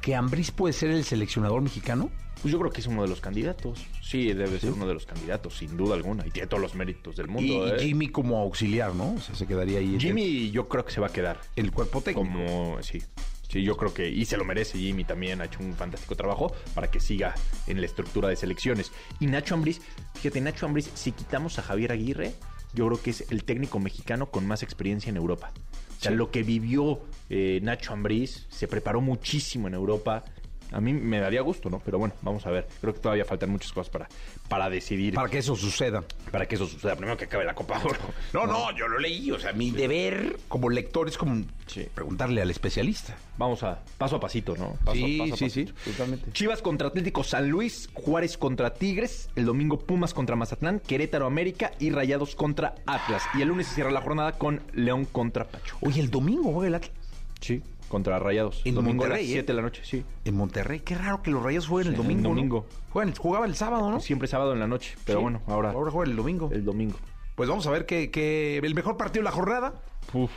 Speaker 2: que Ambriz puede ser el seleccionador mexicano.
Speaker 3: Pues yo creo que es uno de los candidatos. Sí, debe ser uno de los candidatos, sin duda alguna. Y tiene todos los méritos del mundo,
Speaker 2: y
Speaker 3: ¿eh?
Speaker 2: Jimmy como auxiliar, ¿no? O sea, se quedaría ahí.
Speaker 3: Jimmy yo creo que se va a quedar.
Speaker 2: El, el cuerpo técnico.
Speaker 3: Como, sí. Sí, yo creo que, y se lo merece Jimmy también, ha hecho un fantástico trabajo para que siga en la estructura de selecciones. Y Nacho Ambriz, fíjate, Nacho Ambriz, si quitamos a Javier Aguirre, yo creo que es el técnico mexicano con más experiencia en Europa. O sea,
Speaker 2: Sí.
Speaker 3: lo que vivió eh, Nacho Ambriz, se preparó muchísimo en Europa. A mí me daría gusto, ¿no? Pero bueno, vamos a ver. Creo que todavía faltan muchas cosas para, para decidir,
Speaker 2: Para
Speaker 3: para,
Speaker 2: que eso suceda.
Speaker 3: que eso suceda. Primero que acabe la Copa Oro.
Speaker 2: No, no, yo lo leí. O sea, mi deber como lector es como
Speaker 3: Sí.
Speaker 2: preguntarle al especialista.
Speaker 3: Vamos a paso a pasito, ¿no? Paso,
Speaker 2: Sí,
Speaker 3: paso a
Speaker 2: sí,
Speaker 3: pasito.
Speaker 2: sí, totalmente.
Speaker 3: Chivas contra Atlético San Luis, Juárez contra Tigres, el domingo Pumas contra Mazatlán, Querétaro América y Rayados contra Atlas. Y el lunes se cierra la jornada con León contra Pacho.
Speaker 2: Oye, el domingo juega el Atlas.
Speaker 3: Sí, contra Rayados.
Speaker 2: En
Speaker 3: domingo a las
Speaker 2: Monterrey, ¿eh?
Speaker 3: 7 de la noche, sí.
Speaker 2: En Monterrey. Qué raro que los Rayos jueguen el
Speaker 3: Sí, el
Speaker 2: domingo. ¿no?
Speaker 3: domingo.
Speaker 2: Juegan- jugaba el sábado, ¿no?
Speaker 3: Siempre sábado en la noche, pero
Speaker 2: Sí.
Speaker 3: bueno, ahora,
Speaker 2: Ahora juega el domingo.
Speaker 3: el domingo.
Speaker 2: Pues vamos a ver que, que el mejor partido de la jornada.
Speaker 3: Uf.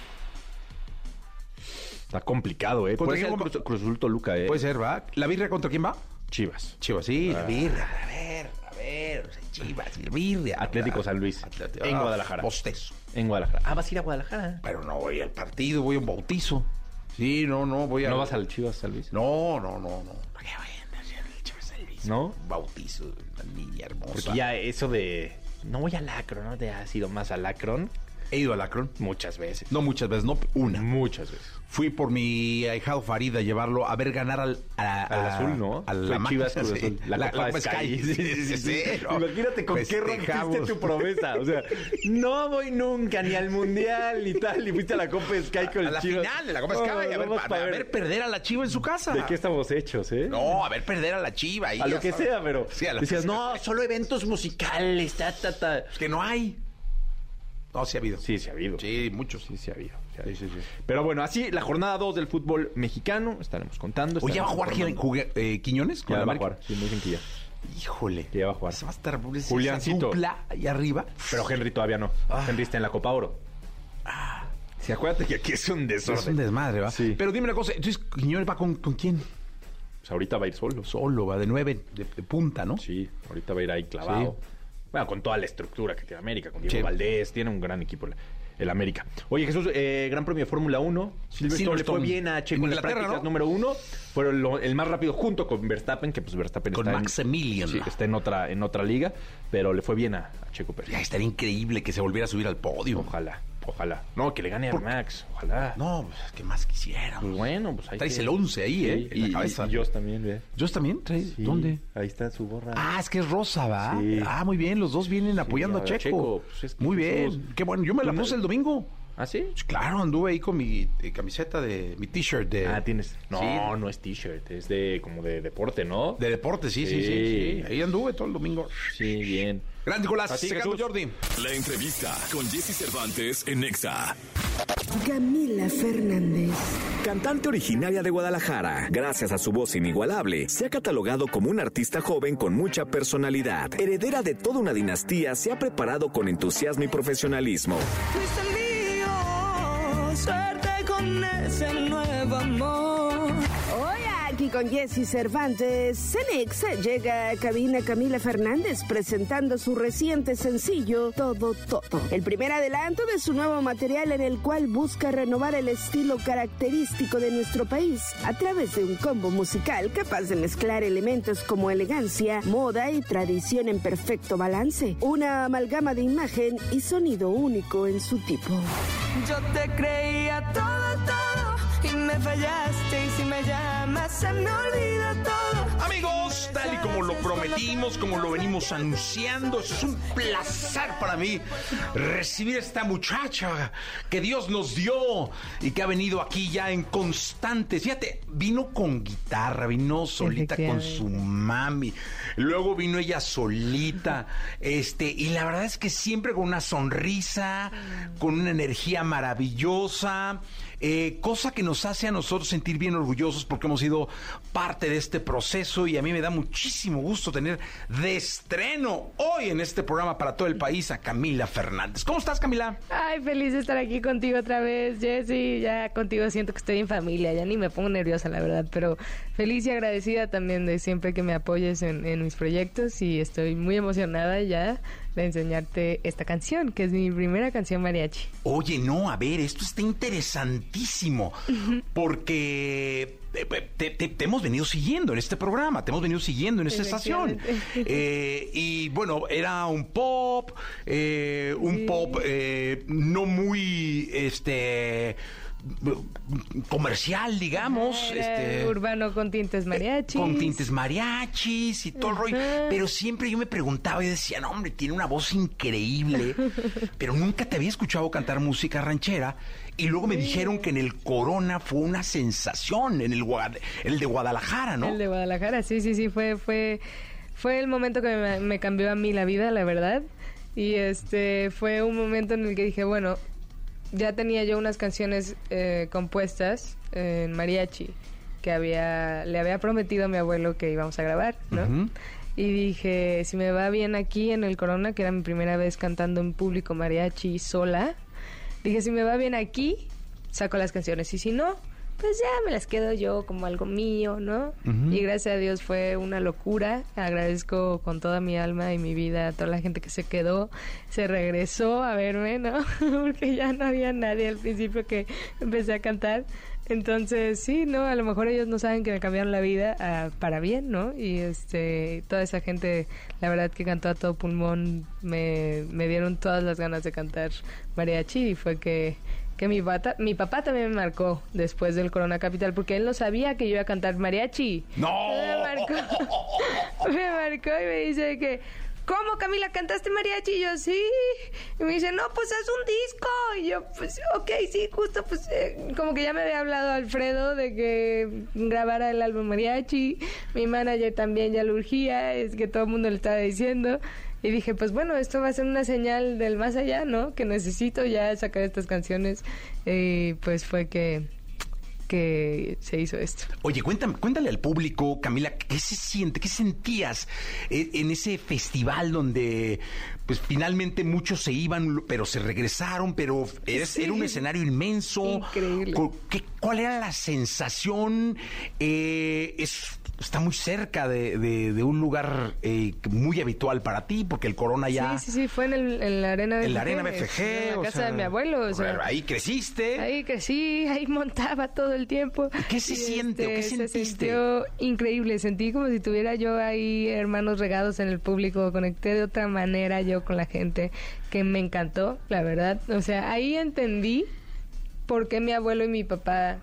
Speaker 3: Está complicado, ¿eh?
Speaker 2: ¿Contra
Speaker 3: Puede ser? Cruz, Cruz Azul Toluca, ¿eh?
Speaker 2: Puede ser, ¿va? ¿La birria contra quién va?
Speaker 3: Chivas.
Speaker 2: Chivas, sí, la birria. A ver, a ver. Chivas, la birria.
Speaker 3: Atlético San Luis.
Speaker 2: Atlético-
Speaker 3: En
Speaker 2: ah,
Speaker 3: Guadalajara.
Speaker 2: Bostezo.
Speaker 3: En Guadalajara. Ah, vas a ir a Guadalajara.
Speaker 2: Pero no voy al partido, voy a un bautizo. Sí, no, no, voy a...
Speaker 3: ¿No vas al Chivas San Luis?
Speaker 2: No, no, no, no. ¿Para qué vayan a hacer el Chivas San Luis?
Speaker 3: ¿No?
Speaker 2: Bautizo, una niña hermosa.
Speaker 3: Porque ya eso de. No voy al Acron, ¿no? Te has ido más al Acron
Speaker 2: He ido al Akron.
Speaker 3: muchas veces.
Speaker 2: No muchas veces, no una.
Speaker 3: Muchas veces.
Speaker 2: Fui por mi ahijado Farid a llevarlo a ver ganar al... a-
Speaker 3: Al
Speaker 2: a-
Speaker 3: azul, ¿no?
Speaker 2: A la
Speaker 3: Chivas Cruz [laughs] Azul. La Copa Sky.
Speaker 2: Sí, sí, sí, no. [laughs]
Speaker 3: Imagínate con qué rompiste
Speaker 2: Festejamos.
Speaker 3: tu promesa. O sea, no voy nunca ni al Mundial ni tal. Y fuiste a la Copa Sky con
Speaker 2: A
Speaker 3: el
Speaker 2: la
Speaker 3: Chivas.
Speaker 2: final de la Copa Sky,
Speaker 3: Oh,
Speaker 2: a, ver, a ver perder a la Chiva en su casa.
Speaker 3: ¿De qué estamos hechos, eh?
Speaker 2: No, a ver perder a la Chiva. ahí,
Speaker 3: A lo que
Speaker 2: sabes.
Speaker 3: sea, pero
Speaker 2: Sí, a lo
Speaker 3: decías,
Speaker 2: que sea.
Speaker 3: no, solo eventos musicales, ta, ta, ta.
Speaker 2: Es que no hay. No, sí ha habido.
Speaker 3: Sí, sí ha habido.
Speaker 2: Sí, muchos.
Speaker 3: Sí, sí ha habido. sí ha habido. Pero bueno, así, la jornada 2 del fútbol mexicano, estaremos contando.
Speaker 2: Oye, ¿ya va a jugar jugue- eh, Quiñones con
Speaker 3: Ya
Speaker 2: la
Speaker 3: va a
Speaker 2: América?
Speaker 3: jugar. Sí, me dicen que ya.
Speaker 2: Híjole.
Speaker 3: Que ya va a jugar.
Speaker 2: Esa va a estar
Speaker 3: Juliancito.
Speaker 2: ahí arriba.
Speaker 3: Pero Henry todavía no.
Speaker 2: Ah.
Speaker 3: Henry está en la Copa Oro. Sí, acuérdate que aquí es un desorden.
Speaker 2: Es un desmadre, ¿va?
Speaker 3: Sí.
Speaker 2: Pero dime una cosa, entonces Quiñones va con, con quién?
Speaker 3: Pues ahorita va a ir solo.
Speaker 2: Solo, va de nueve, de, de punta, ¿no?
Speaker 3: Sí, ahorita va a ir ahí clavado. Bueno, con toda la estructura que tiene América, con Diego
Speaker 2: Sí.
Speaker 3: Valdés, tiene un gran equipo el, América. Oye, Jesús, eh, Gran Premio de Fórmula 1. Silverstone le fue bien a Checo
Speaker 2: En
Speaker 3: en las prácticas
Speaker 2: ¿no?
Speaker 3: número uno. Fueron lo- el más rápido junto con Verstappen, que pues Verstappen
Speaker 2: Con
Speaker 3: está en-
Speaker 2: Maximilian.
Speaker 3: sí, está en otra, en otra liga, pero le fue bien a, a Checo Pérez.
Speaker 2: Ya estaría increíble que se volviera a subir al podio.
Speaker 3: Ojalá, ojalá. No, que le gane a Max, ojalá.
Speaker 2: No, pues, ¿qué más quisiera?
Speaker 3: Pues bueno, pues ahí
Speaker 2: Traes
Speaker 3: que-
Speaker 2: el 11 ahí, ¿eh? En la cabeza.
Speaker 3: y Joss también, ¿ve?
Speaker 2: ¿Yo también? ¿Traes?
Speaker 3: Sí,
Speaker 2: ¿Dónde?
Speaker 3: Ahí está su gorra.
Speaker 2: Ah, es que es rosa, ¿va?
Speaker 3: Sí.
Speaker 2: Ah, muy bien, los dos vienen apoyando
Speaker 3: a
Speaker 2: Checo.
Speaker 3: Checo, pues es que
Speaker 2: muy
Speaker 3: Jesús-
Speaker 2: bien, qué bueno. Yo me la puse el domingo.
Speaker 3: ¿Ah, sí?
Speaker 2: Pues Claro, anduve ahí con mi eh, camiseta de mi t-shirt de,
Speaker 3: Ah, tienes. No,
Speaker 2: Sí.
Speaker 3: no es t-shirt, es de como de deporte, ¿no?
Speaker 2: de deporte, sí, sí, sí,
Speaker 3: Sí.
Speaker 2: sí. Ahí anduve todo el domingo.
Speaker 3: Sí, bien.
Speaker 2: Grande Nicolás,
Speaker 3: Así,
Speaker 2: secando. Jordi.
Speaker 1: La entrevista con Jesse Cervantes en Nexa.
Speaker 5: Camila Fernández.
Speaker 6: Cantante originaria de Guadalajara, gracias a su voz inigualable, se ha catalogado como una artista joven con mucha personalidad. Heredera de toda una dinastía, se ha preparado con entusiasmo y profesionalismo.
Speaker 7: Mío, con ese nuevo amor.
Speaker 5: Con Jesse Cervantes, Cenex llega a cabina Camila Fernández presentando su reciente sencillo Todo Todo. El primer adelanto de su nuevo material en el cual busca renovar el estilo característico de nuestro país a través de un combo musical capaz de mezclar elementos como elegancia, moda y tradición en perfecto balance. Una amalgama de imagen y sonido único en su tipo.
Speaker 7: Yo te creía todo, todo y me fallaste y si me llamas se me olvida todo.
Speaker 2: Amigos, tal y como como lo prometimos, como lo venimos anunciando. Es un placer para mí recibir a esta muchacha que Dios nos dio y que ha venido aquí ya en constantes. Fíjate, vino con guitarra, vino solita con su mami. Luego vino ella solita. Este, y la verdad es que siempre con una sonrisa, con una energía maravillosa. Eh, cosa que nos hace a nosotros sentir bien orgullosos porque hemos sido parte de este proceso y a mí me da muchísimo gusto tener de estreno hoy en este programa para todo el país a Camila Fernández. ¿Cómo estás, Camila?
Speaker 8: Ay, feliz de estar aquí contigo otra vez, Jessy. Ya contigo siento que estoy en familia, ya ni me pongo nerviosa, la verdad, pero feliz y agradecida también de siempre que me apoyes en, en mis proyectos y estoy muy emocionada ya de enseñarte esta canción, que es mi primera canción mariachi.
Speaker 2: Oye, no, a ver, esto está interesantísimo porque eh, te, te- te hemos venido siguiendo en este programa, te hemos venido siguiendo en esta estación. Eh, y bueno, era un pop, eh, un pop eh, no muy este comercial, digamos.
Speaker 8: Era
Speaker 2: este,
Speaker 8: urbano con tintes mariachis.
Speaker 2: con tintes mariachis y todo el rollo. Pero siempre yo me preguntaba y decía, no, hombre, tiene una voz increíble. [laughs] pero nunca te había escuchado cantar música ranchera. Y luego me dijeron que en el Corona fue una sensación, en el, el de Guadalajara, ¿no?
Speaker 8: El de Guadalajara, sí, sí, sí, fue, fue, fue el momento que me, me cambió a mí la vida, la verdad. Y este fue un momento en el que dije, bueno, ya tenía yo unas canciones eh, compuestas en mariachi que había, le había prometido a mi abuelo que íbamos a grabar, ¿no? Y dije, si me va bien aquí en el Corona, que era mi primera vez cantando en público mariachi sola, dije, si me va bien aquí, saco las canciones. Y si no, pues ya me las quedo yo como algo mío, ¿no? Y gracias a Dios fue una locura. Agradezco con toda mi alma y mi vida a toda la gente que se quedó, se regresó a verme, ¿no? [laughs] Porque ya no había nadie al principio que empecé a cantar. Entonces, sí, ¿no? A lo mejor ellos no saben que me cambiaron la vida ah, para bien, ¿no? Y este, toda esa gente, la verdad que cantó a todo pulmón, me, me dieron todas las ganas de cantar mariachi y fue que, que mi, pata, mi papá también me marcó después del Corona Capital porque él no sabía que yo iba a cantar mariachi.
Speaker 2: ¡No!
Speaker 8: Me marcó, [laughs] me marcó y me dice que, ¿cómo Camila cantaste mariachi? Y yo, sí. Y me dice, no, pues haz un disco. Y yo, pues, ok, sí, justo, pues, eh, como que ya me había hablado Alfredo de que grabara el álbum mariachi. Mi manager también ya lo urgía, es que todo el mundo le estaba diciendo. Y dije, pues bueno, esto va a ser una señal del más allá, ¿no? Que necesito ya sacar estas canciones. Y pues fue que, que se hizo esto.
Speaker 2: Oye, cuéntame, cuéntale al público, Camila, ¿qué se siente? ¿Qué sentías eh, en ese festival donde pues finalmente muchos se iban, pero se regresaron, pero era,
Speaker 8: Sí.
Speaker 2: era un escenario inmenso?
Speaker 8: Increíble.
Speaker 2: ¿qué- ¿Cuál era la sensación? Eh, es, está muy cerca de, de- de un lugar eh, muy habitual para ti, porque el Corona ya...
Speaker 8: Sí, sí, sí, fue en, el- en la arena BFG.
Speaker 2: En la arena BFG.
Speaker 8: En la
Speaker 2: o
Speaker 8: casa
Speaker 2: sea,
Speaker 8: de mi abuelo. O sea,
Speaker 2: ahí creciste.
Speaker 8: Ahí crecí, [laughs] ahí montaba todo el tiempo.
Speaker 2: ¿Qué se siente o qué
Speaker 8: se
Speaker 2: sentiste?
Speaker 8: sintió increíble. Sentí como si tuviera yo ahí hermanos regados en el público. Conecté de otra manera yo con la gente que me encantó, la verdad. O sea, ahí entendí por qué mi abuelo y mi papá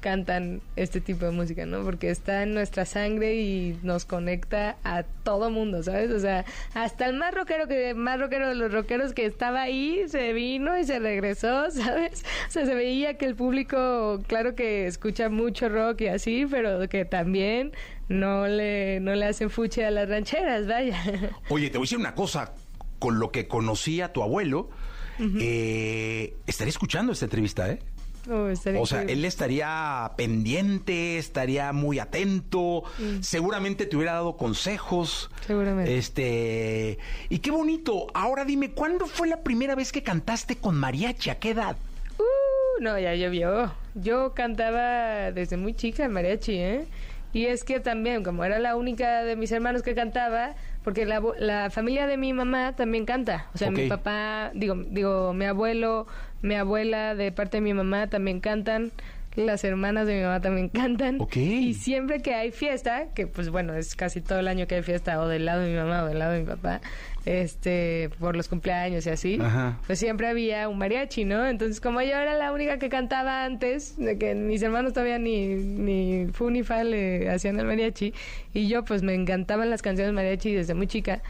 Speaker 8: cantan este tipo de música, ¿no? Porque está en nuestra sangre y nos conecta a todo mundo, ¿sabes? O sea, hasta el más rockero que más rockero de los rockeros que estaba ahí se vino y se regresó, [laughs] ¿sabes? O sea, se veía que el público, claro que escucha mucho rock y así, pero que también no le no le hacen fuche a las rancheras, vaya. [laughs]
Speaker 2: Oye, te voy a decir una cosa. Con lo que conocí a tu abuelo, eh, estaría escuchando esta entrevista, ¿eh? O sea,
Speaker 8: increíble.
Speaker 2: él estaría pendiente, estaría muy atento, seguramente te hubiera dado consejos.
Speaker 8: Seguramente.
Speaker 2: Este, y qué bonito. Ahora dime, ¿cuándo fue la primera vez que cantaste con mariachi? ¿A qué edad?
Speaker 8: Uh, no, ya llovió. Yo cantaba desde muy chica en mariachi, ¿eh? Y es que también, como era la única de mis hermanos que cantaba, porque la, la familia de mi mamá también canta. O sea, mi papá, digo, digo, mi abuelo, mi abuela de parte de mi mamá también cantan. Las hermanas de mi mamá también [laughs] cantan.
Speaker 2: Ok.
Speaker 8: Y siempre que hay fiesta, que pues bueno, es casi todo el año que hay fiesta, o del lado de mi mamá o del lado de mi papá, este, por los cumpleaños y así,
Speaker 2: Ajá.
Speaker 8: pues siempre había un mariachi, ¿no? Entonces, como yo era la única que cantaba antes, de que mis hermanos todavía ni, ni fu ni fa le hacían el mariachi, y yo pues me encantaban las canciones mariachi desde muy chica.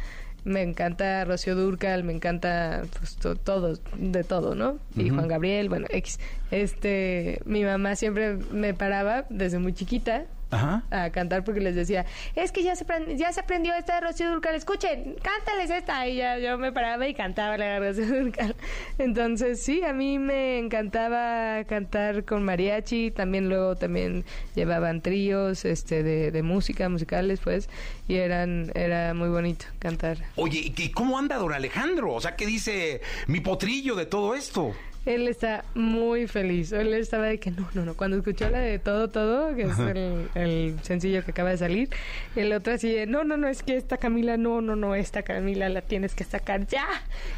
Speaker 8: Me encanta Rocío Durcal, me encanta pues to- todo, de todo, ¿no? Y Juan Gabriel, bueno, X. Este, mi mamá siempre me paraba desde muy chiquita
Speaker 2: Ajá.
Speaker 8: a cantar porque les decía, es que ya se, ya se aprendió esta de Rocío Durcal, escuchen, cántales esta. Y ya yo me paraba y cantaba la de Rocío Durcal. [laughs] Entonces, sí, a mí me encantaba cantar con mariachi, también luego también llevaban tríos este, de, de música, musicales, pues, y eran, era muy bonito cantar.
Speaker 2: Oye, ¿y cómo anda don Alejandro? O sea, ¿qué dice mi potrillo de todo esto?
Speaker 8: Él está muy feliz. Él estaba de que no, no, no. Cuando escuchó la de Todo, Todo, que es el, el sencillo que acaba de salir, el otro así de, no, no, no, es que esta Camila, no, no, no, esta Camila la tienes que sacar ya.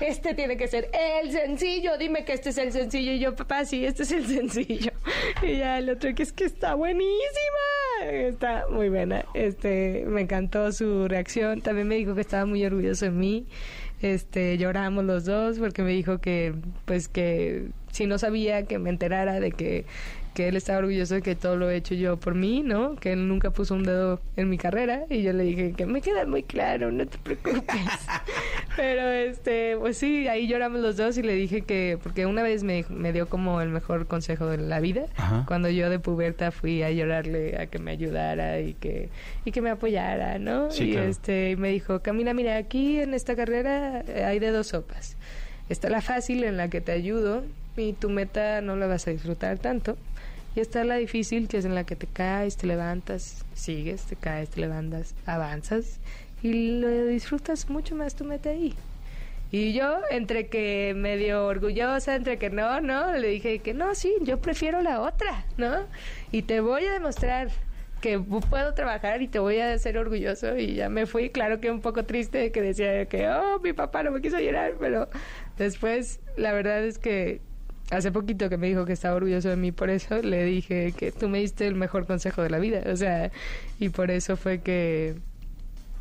Speaker 8: Este tiene que ser el sencillo. Dime que este es el sencillo. Y yo, papá, sí, este es el sencillo. Y ya el otro, que es que está buenísima. Está muy buena. Este, me encantó su reacción. También me dijo que estaba muy orgulloso de mí este lloramos los dos porque me dijo que pues que si no sabía que me enterara de que, que él estaba orgulloso de que todo lo he hecho yo por mí, ¿no? Que él nunca puso un dedo en mi carrera y yo le dije que me queda muy claro, no te preocupes. [laughs] Pero este, pues sí, ahí lloramos los dos y le dije que porque una vez me, me dio como el mejor consejo de la vida
Speaker 2: Ajá.
Speaker 8: cuando yo de puberta fui a llorarle a que me ayudara y que y que me apoyara, ¿no?
Speaker 2: Sí,
Speaker 8: y
Speaker 2: claro.
Speaker 8: este y me dijo, Camila, mira, aquí en esta carrera eh, hay de dos sopas. Está la fácil en la que te ayudo y tu meta no la vas a disfrutar tanto. Y está la difícil que es en la que te caes, te levantas, sigues, te caes, te levantas, avanzas y lo disfrutas mucho más tu meta ahí. Y yo, entre que medio orgullosa, entre que no, no, le dije que no, sí, yo prefiero la otra, ¿no? Y te voy a demostrar que pu- puedo trabajar y te voy a hacer orgulloso. Y ya me fui, claro que un poco triste, que decía que, oh, mi papá no me quiso llorar, pero después, la verdad es que hace poquito que me dijo que estaba orgulloso de mí, por eso le dije que tú me diste el mejor consejo de la vida, o sea, y por eso fue que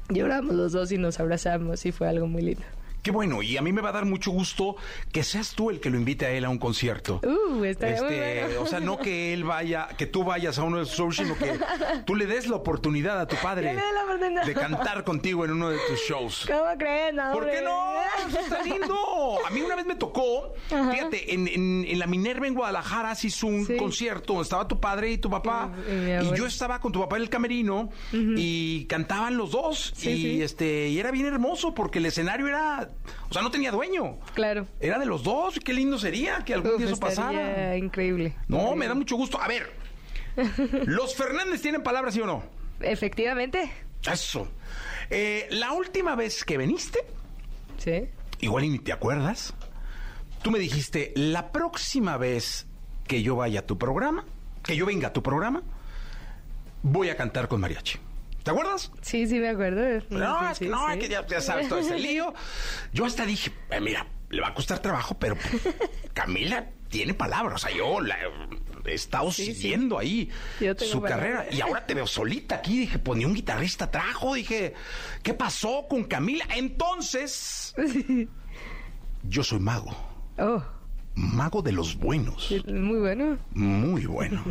Speaker 8: lloramos los dos y nos abrazamos y fue algo muy lindo.
Speaker 2: Qué bueno, y a mí me va a dar mucho gusto que seas tú el que lo invite a él a un concierto.
Speaker 8: Uh, muy
Speaker 2: Este,
Speaker 8: bueno.
Speaker 2: o sea, no que él vaya, que tú vayas a uno de sus shows, sino que tú le des la oportunidad a tu padre [laughs] de cantar contigo en uno de tus shows.
Speaker 8: ¿Cómo crees? No,
Speaker 2: ¿Por qué no? Eso está lindo. A mí una vez me tocó, fíjate, en, en- en la Minerva en Guadalajara se hizo un
Speaker 8: Sí.
Speaker 2: concierto donde estaba tu padre y tu papá.
Speaker 8: Y- y
Speaker 2: yo estaba con tu papá en el camerino y cantaban los dos.
Speaker 8: Sí,
Speaker 2: y
Speaker 8: sí.
Speaker 2: este y era bien hermoso porque el escenario era, o sea, no tenía dueño.
Speaker 8: Claro.
Speaker 2: Era de los dos. Qué lindo sería que algún
Speaker 8: Uf,
Speaker 2: día eso pasara.
Speaker 8: increíble.
Speaker 2: No,
Speaker 8: Increíble.
Speaker 2: me da mucho gusto. A ver, [laughs] ¿los Fernández tienen palabras, sí o no?
Speaker 8: Efectivamente.
Speaker 2: Eso. Eh, la última vez que viniste,
Speaker 8: Sí.
Speaker 2: igual y ni te acuerdas, tú me dijiste, la próxima vez que yo vaya a tu programa, que yo venga a tu programa, voy a cantar con mariachi. ¿Te acuerdas?
Speaker 8: Sí, sí, me acuerdo.
Speaker 2: No, es que
Speaker 8: sí,
Speaker 2: no,
Speaker 8: sí.
Speaker 2: es que ya, ya sabes todo ese lío. Yo hasta dije, eh, mira, le va a costar trabajo, pero Camila tiene palabras. O sea, yo la he estado
Speaker 8: Sí,
Speaker 2: siguiendo ahí su carrera. Y ahora te veo solita aquí. Dije, pues ni un guitarrista trajo. Dije, ¿qué pasó con Camila? Entonces, yo soy mago. [laughs]
Speaker 8: Oh,
Speaker 2: Mago de los buenos.
Speaker 8: muy bueno.
Speaker 2: Muy bueno.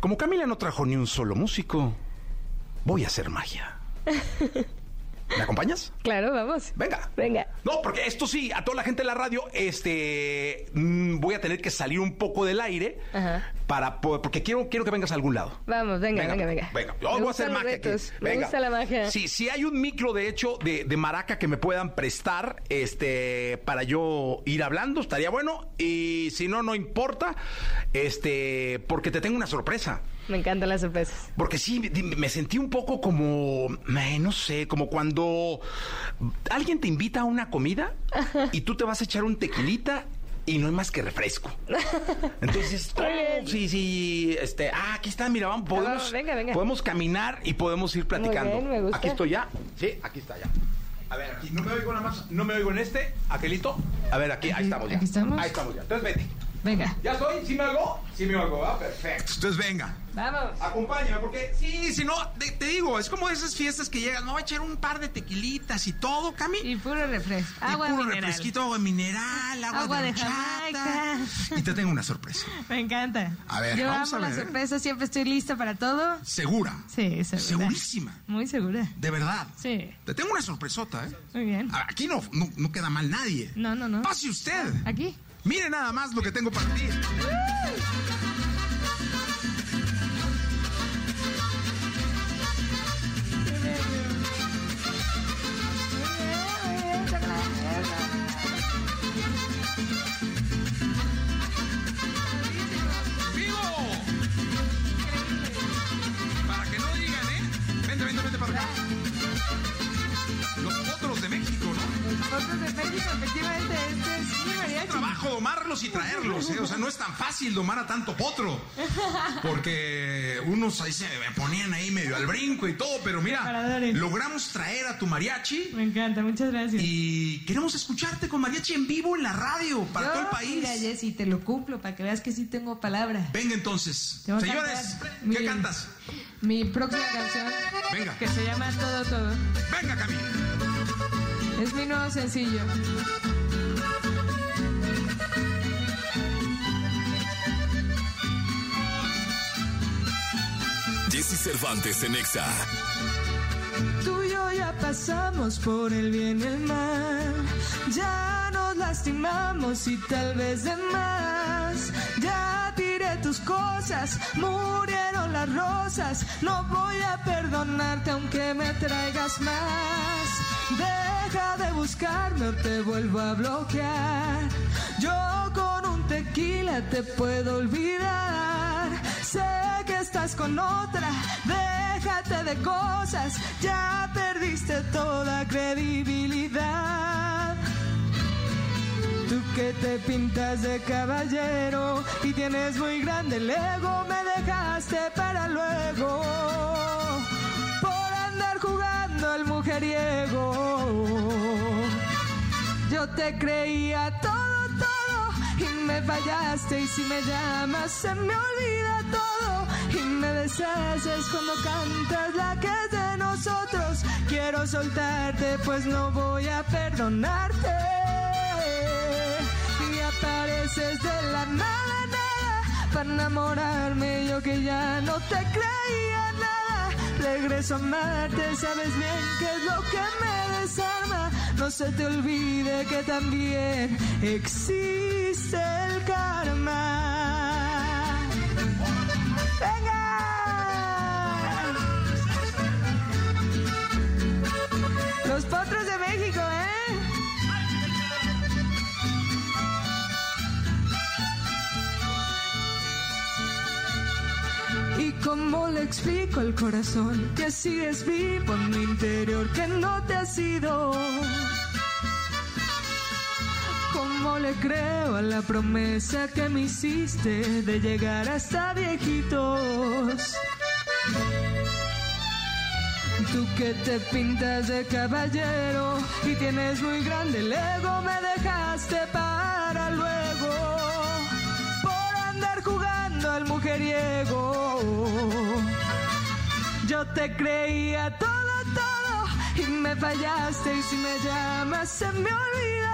Speaker 2: Como Camila no trajo ni un solo músico, voy a hacer magia. [laughs] ¿Me acompañas?
Speaker 8: Claro, vamos.
Speaker 2: Venga.
Speaker 8: Venga.
Speaker 2: No, porque esto sí, a toda la gente de la radio, este, mm, voy a tener que salir un poco del aire
Speaker 8: Ajá.
Speaker 2: para, po- porque quiero, quiero que vengas a algún lado.
Speaker 8: Vamos, venga, venga, venga.
Speaker 2: Venga, yo
Speaker 8: Me
Speaker 2: voy a hacer magia aquí.
Speaker 8: retos, Me
Speaker 2: Venga.
Speaker 8: gusta la magia.
Speaker 2: Sí, si hay un micro, de hecho, de, de maraca que me puedan prestar, este, para yo ir hablando, estaría bueno. Y si no, no importa, este, porque te tengo una sorpresa.
Speaker 8: Me encantan las sorpresas.
Speaker 2: Porque sí, me sentí un poco como, no sé, como cuando alguien te invita a una comida y tú te vas a echar un tequilita y no hay más que refresco. Entonces, [laughs] oh, sí, sí, este, ah, aquí está, mira, vamos, podemos,
Speaker 8: Ah, venga, venga.
Speaker 2: podemos caminar y podemos ir platicando.
Speaker 8: bien, me gusta.
Speaker 2: Aquí estoy ya, sí, aquí está ya. A ver, aquí no me oigo nada más, no me oigo en este, aquelito. A ver, aquí, ahí estamos ya.
Speaker 8: Aquí estamos.
Speaker 2: Ahí estamos ya. Entonces vete.
Speaker 8: Venga.
Speaker 2: ¿Ya estoy? ¿Sí me hago? Sí me hago, ¿ah? Perfecto. Entonces venga.
Speaker 8: Vamos.
Speaker 2: Acompáñame, porque sí, si no, te, te digo, es como esas fiestas que llegan, no va a echar un par de tequilitas y todo, Cami.
Speaker 8: Y puro refresco.
Speaker 2: Y
Speaker 8: Agua
Speaker 2: puro
Speaker 8: mineral.
Speaker 2: refresquito, agua mineral, agua,
Speaker 8: Agua
Speaker 2: de,
Speaker 8: de. Jamaica.
Speaker 2: Y te tengo una sorpresa.
Speaker 8: Me encanta.
Speaker 2: A ver,
Speaker 8: Yo
Speaker 2: vamos
Speaker 8: amo
Speaker 2: a
Speaker 8: la
Speaker 2: ver.
Speaker 8: sorpresa, siempre estoy lista para todo.
Speaker 2: ¿Segura?
Speaker 8: Sí, segura.
Speaker 2: Segurísima.
Speaker 8: Muy segura.
Speaker 2: De verdad.
Speaker 8: Sí,
Speaker 2: Te tengo una sorpresota, ¿eh?
Speaker 8: muy bien.
Speaker 2: Aquí no, no, no queda mal nadie.
Speaker 8: No, no, no.
Speaker 2: Pase usted.
Speaker 8: Aquí.
Speaker 2: Mire nada más lo que tengo para ti. ¡Vivo! Para que no digan, ¿eh? Vente, vente, vente para acá. Los potros de México, ¿no?
Speaker 8: Fotos de México, efectivamente, este es mariachi.
Speaker 2: trabajo domarlos y traerlos, ¿eh? O sea, no es tan fácil domar a tanto potro. Porque unos ahí se ponían ahí medio al brinco y todo, pero mira, logramos traer a tu mariachi
Speaker 8: Me encanta, muchas gracias.
Speaker 2: y queremos escucharte con mariachi en vivo en la radio para
Speaker 8: Yo,
Speaker 2: todo el país.
Speaker 8: Mira, Jessy, te lo cumplo para que veas que sí tengo palabra.
Speaker 2: Venga entonces. Señores,
Speaker 8: cantar
Speaker 2: ¿qué
Speaker 8: mi-
Speaker 2: cantas?
Speaker 8: Mi próxima canción,
Speaker 2: Venga.
Speaker 8: que se llama Todo Todo,
Speaker 2: Venga, Camila.
Speaker 8: es mi nuevo sencillo.
Speaker 1: Cervantes en Exa.
Speaker 8: Tú y yo ya pasamos por el bien y el mal. Ya nos lastimamos y tal vez de más. Ya tiré tus cosas, murieron las rosas. No voy a perdonarte aunque me traigas más. Deja de buscarme o te vuelvo a bloquear. Yo con un tequila te puedo olvidar. Sé que estás con otra, déjate de cosas, ya perdiste toda credibilidad. Tú que te pintas de caballero y tienes muy grande el ego, me dejaste para luego. Por andar jugando al mujeriego. Yo te creía todo, me fallaste y si me llamas se me olvida todo y me deshaces cuando cantas la que es de nosotros. Quiero soltarte pues no voy a perdonarte y apareces de la nada, nada para enamorarme yo que ya no te creía nada. Regreso a amarte, sabes bien que es lo que me desarma. No se te olvide que también existe el karma. ¡Venga! Los potros de México, ¿eh? ¿Y cómo le explico al corazón que sigues vivo en mi interior, que no te has ido? ¿Cómo le creo a la promesa que me hiciste de llegar hasta viejitos? Tú que te pintas de caballero y tienes muy grande el ego, me dejaste para luego por andar jugando al mujeriego. Yo te creía todo, todo y me fallaste y si me llamas se me olvida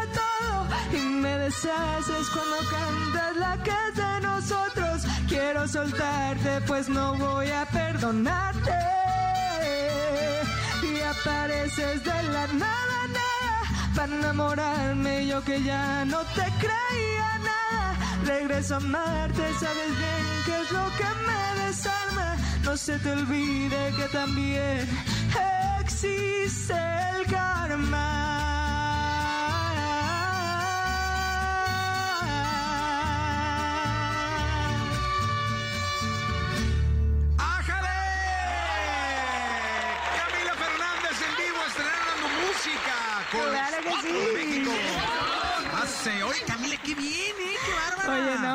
Speaker 8: y me deshaces cuando cantas la que es de nosotros. Quiero soltarte pues no voy a perdonarte y apareces de la nada, nada para enamorarme yo que ya no te creía nada. Regreso a amarte, sabes bien que es lo que me desarma. No se te olvide que también existe el karma.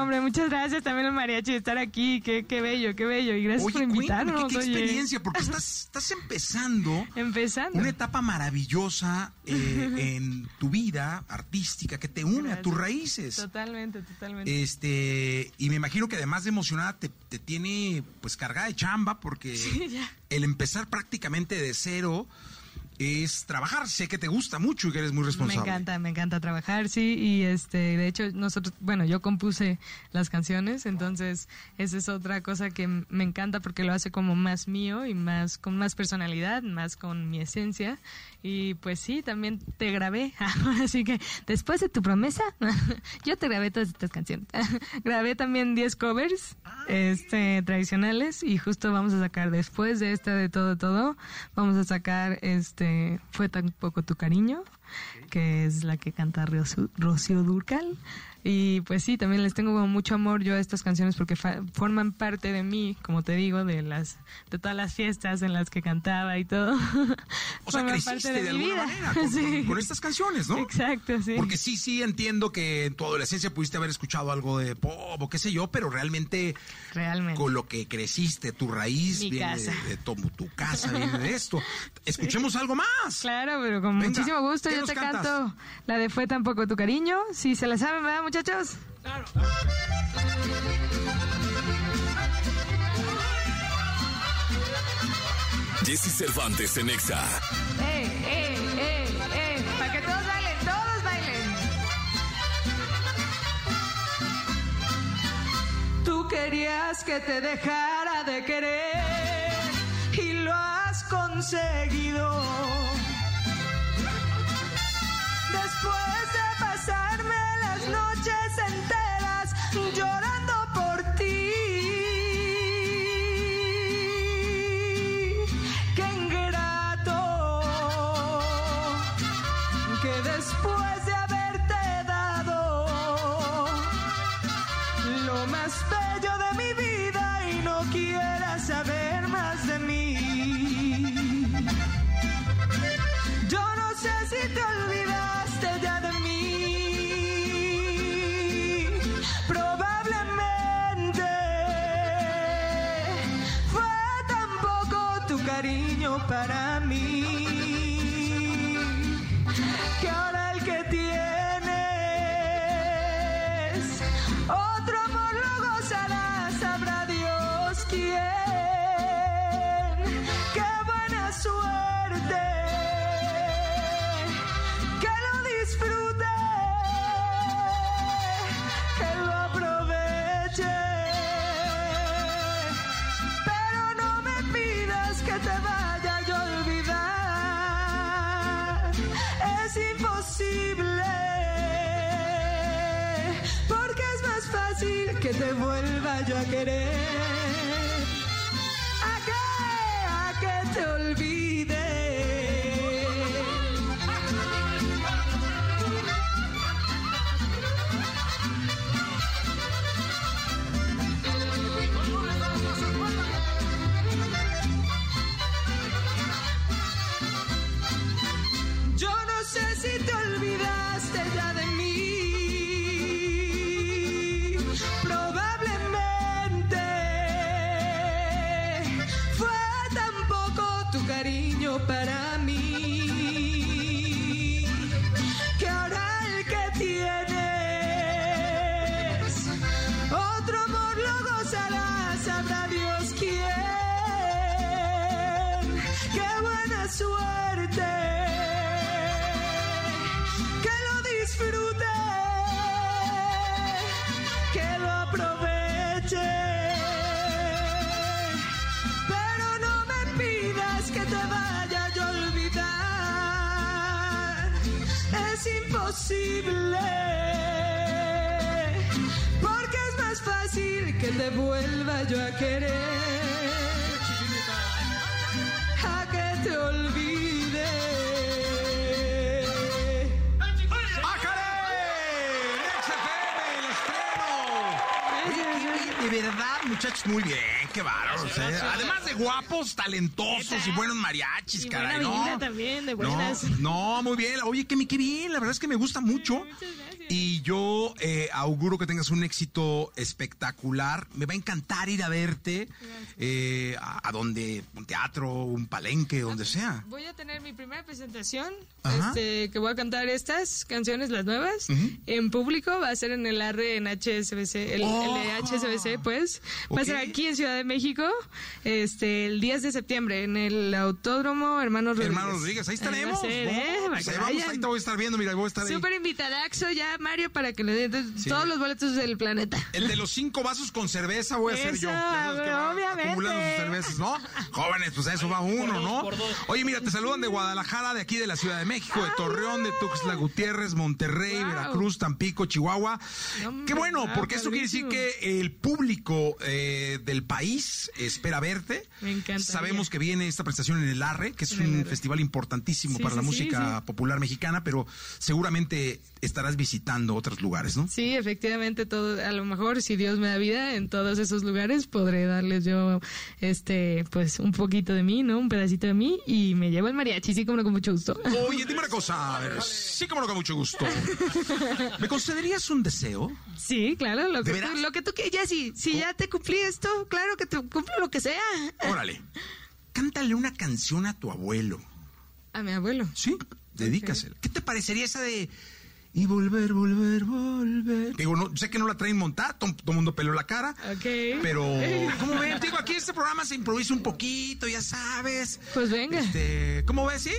Speaker 9: No, hombre, muchas gracias también al mariachi de estar aquí. Qué, qué bello, qué bello. Y gracias
Speaker 2: Oye,
Speaker 9: por
Speaker 2: cuéntame,
Speaker 9: invitarnos.
Speaker 2: ¿qué, qué
Speaker 9: oye.
Speaker 2: experiencia? Porque estás, estás empezando
Speaker 9: Empezando.
Speaker 2: una etapa maravillosa eh, [laughs] en tu vida artística que te une a tus raíces.
Speaker 9: Totalmente, totalmente.
Speaker 2: Este, y me imagino que además de emocionada te, te tiene pues cargada de chamba porque
Speaker 9: Sí,
Speaker 2: el empezar prácticamente de cero es trabajar. Sé que te gusta mucho y que eres muy
Speaker 9: Me
Speaker 2: responsable.
Speaker 9: encanta, me encanta trabajar, sí, y este, de hecho nosotros, bueno, yo compuse las canciones, entonces esa es otra cosa que me encanta porque lo hace como más mío y más con más personalidad, más con mi esencia, y pues sí, también te grabé, [laughs] así que después de tu promesa, [laughs] yo te grabé todas estas canciones, [laughs] grabé también 10 covers, este, tradicionales, y justo vamos a sacar después de esta de todo todo, vamos a sacar este, fue tan poco tu cariño que es la que canta Rocío, Rocío Durcal. Y pues sí, también les tengo como mucho amor yo a estas canciones porque fa- forman parte de mí, como te digo, de las de todas las fiestas en las que cantaba y todo.
Speaker 2: O sea, creciste de, alguna manera [laughs] con,
Speaker 9: Sí.
Speaker 2: con- con estas canciones, ¿no?
Speaker 9: Exacto, sí.
Speaker 2: Porque sí, sí entiendo que en tu adolescencia pudiste haber escuchado algo de pop o qué sé yo, pero realmente
Speaker 9: Realmente.
Speaker 2: con lo que creciste, tu raíz
Speaker 9: Mi
Speaker 2: viene
Speaker 9: casa.
Speaker 2: de, de tu, tu casa, [laughs] viene de esto. Escuchemos algo más.
Speaker 9: Claro, pero con
Speaker 2: Venga,
Speaker 9: muchísimo gusto
Speaker 2: ¿qué
Speaker 9: yo te
Speaker 2: cantas?
Speaker 9: canto la de Fue tampoco tu cariño. Si se la saben, ¿verdad, muchachos?
Speaker 1: Jesse Cervantes en Exa.
Speaker 9: ¡Eh, eh, eh, eh! Para que todos bailen, todos bailen.
Speaker 8: Tú querías que te dejara de querer y lo has conseguido. Después de senté Es imposible. Porque es más fácil que te vuelva yo a querer. ¿A qué? ¿A que te olvide? Vuelva yo a querer a que te olvide.
Speaker 2: ¡Ájale! ¡Nex FM, el estreno! De verdad, muchachos, muy bien, qué bárbaros. ¿eh? Además de guapos, talentosos y buenos mariachis,
Speaker 10: Y
Speaker 2: caray.
Speaker 10: buena
Speaker 2: no,
Speaker 10: vida también, de buenas.
Speaker 2: no, muy bien. Oye, qué, qué bien, la verdad es que me gusta mucho. Y yo eh, auguro que tengas un éxito espectacular. Me va a encantar ir a verte eh, a, a donde, un teatro, un palenque, donde sea.
Speaker 10: Voy a tener mi primera presentación, este, que voy a cantar estas canciones, las nuevas, en público. Va a ser en el ARRE en HSBC, el,
Speaker 2: Oh.
Speaker 10: el de HSBC, pues. Va a ser aquí en Ciudad de México, este, el 10 de septiembre, en el Autódromo Hermanos Rodríguez.
Speaker 2: Hermano Rodríguez, ahí
Speaker 10: va a
Speaker 2: estaremos.
Speaker 10: ser,
Speaker 2: ¿no?
Speaker 10: ¿eh?
Speaker 2: Pues ahí vamos, ahí te voy a estar viendo, mira, voy a estar ahí.
Speaker 10: Súper invitadaxo ya, Mario, para que le den
Speaker 2: Sí.
Speaker 10: todos los boletos del planeta.
Speaker 2: El de los cinco vasos con cerveza voy a
Speaker 10: Eso,
Speaker 2: yo.
Speaker 10: Obviamente.
Speaker 2: Acumulando sus cervezas, ¿no? Jóvenes, pues a eso va uno, ¿no? Oye, mira, te saludan de Guadalajara, de aquí de la Ciudad de México, de Torreón, de Tuxtla Gutiérrez, Monterrey,
Speaker 10: Wow.
Speaker 2: Veracruz, Tampico, Chihuahua. Qué bueno,
Speaker 10: ah,
Speaker 2: porque eso quiere decir que el público eh, del país espera verte.
Speaker 10: Me encantaría.
Speaker 2: Sabemos que viene esta prestación en el ARRE, que es
Speaker 10: En
Speaker 2: un festival importantísimo
Speaker 10: Sí,
Speaker 2: para la
Speaker 10: sí,
Speaker 2: música
Speaker 10: sí.
Speaker 2: popular mexicana, pero seguramente estarás visitando otros lugares, ¿no?
Speaker 10: Sí, efectivamente, todo, a lo mejor si Dios me da vida en todos esos lugares podré darles yo, este, pues un poquito de mí, ¿no? Un pedacito de mí y me llevo el mariachi, sí, como no, con mucho gusto.
Speaker 2: Oye, dime una cosa, a ver, sí como no con mucho gusto. ¿Me concederías un deseo?
Speaker 10: Sí, claro, lo
Speaker 2: ¿De
Speaker 10: que, tú, lo que tú quieras, si ya te cumplí esto, claro que te cumplo lo que sea.
Speaker 2: Órale, cántale una canción a tu abuelo.
Speaker 10: A mi abuelo.
Speaker 2: ¿Sí? Dedícasela. ¿Qué te parecería esa de... Y volver, volver, volver. Digo, no, sé que no la traen montada, todo el mundo peló la cara.
Speaker 10: Ok.
Speaker 2: Pero, [laughs] ¿cómo ven? Digo, aquí este programa se improvisa un poquito, ya sabes.
Speaker 10: Pues venga.
Speaker 2: Este, ¿Cómo ves, sí?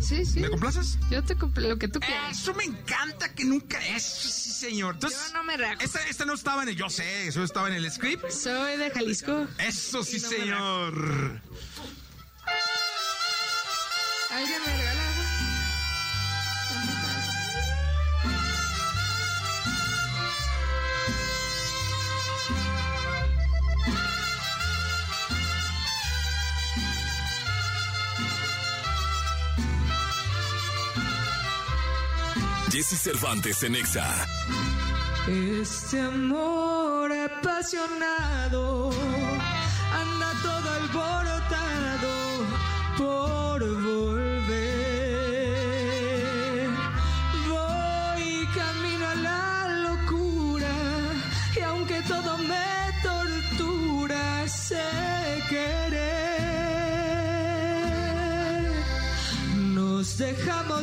Speaker 10: Sí, sí.
Speaker 2: ¿Me complaces?
Speaker 10: Yo te cumplo lo que tú quieras.
Speaker 2: Eso me encanta que nunca... Eso sí, señor. Entonces,
Speaker 10: Yo no me rajo.
Speaker 2: Esta, esta no estaba en el... Yo sé, eso estaba en el script.
Speaker 10: Soy de Jalisco.
Speaker 2: Eso sí,
Speaker 10: me
Speaker 2: señor.
Speaker 10: ¿Alguien me regala
Speaker 1: Jesse Cervantes en Exa.
Speaker 8: Este amor apasionado anda todo alborotado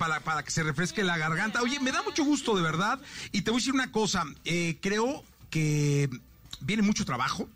Speaker 2: para, para que se refresque la garganta. Oye, me da mucho gusto, de verdad. Y te voy a decir una cosa. eh, creo que viene mucho trabajo.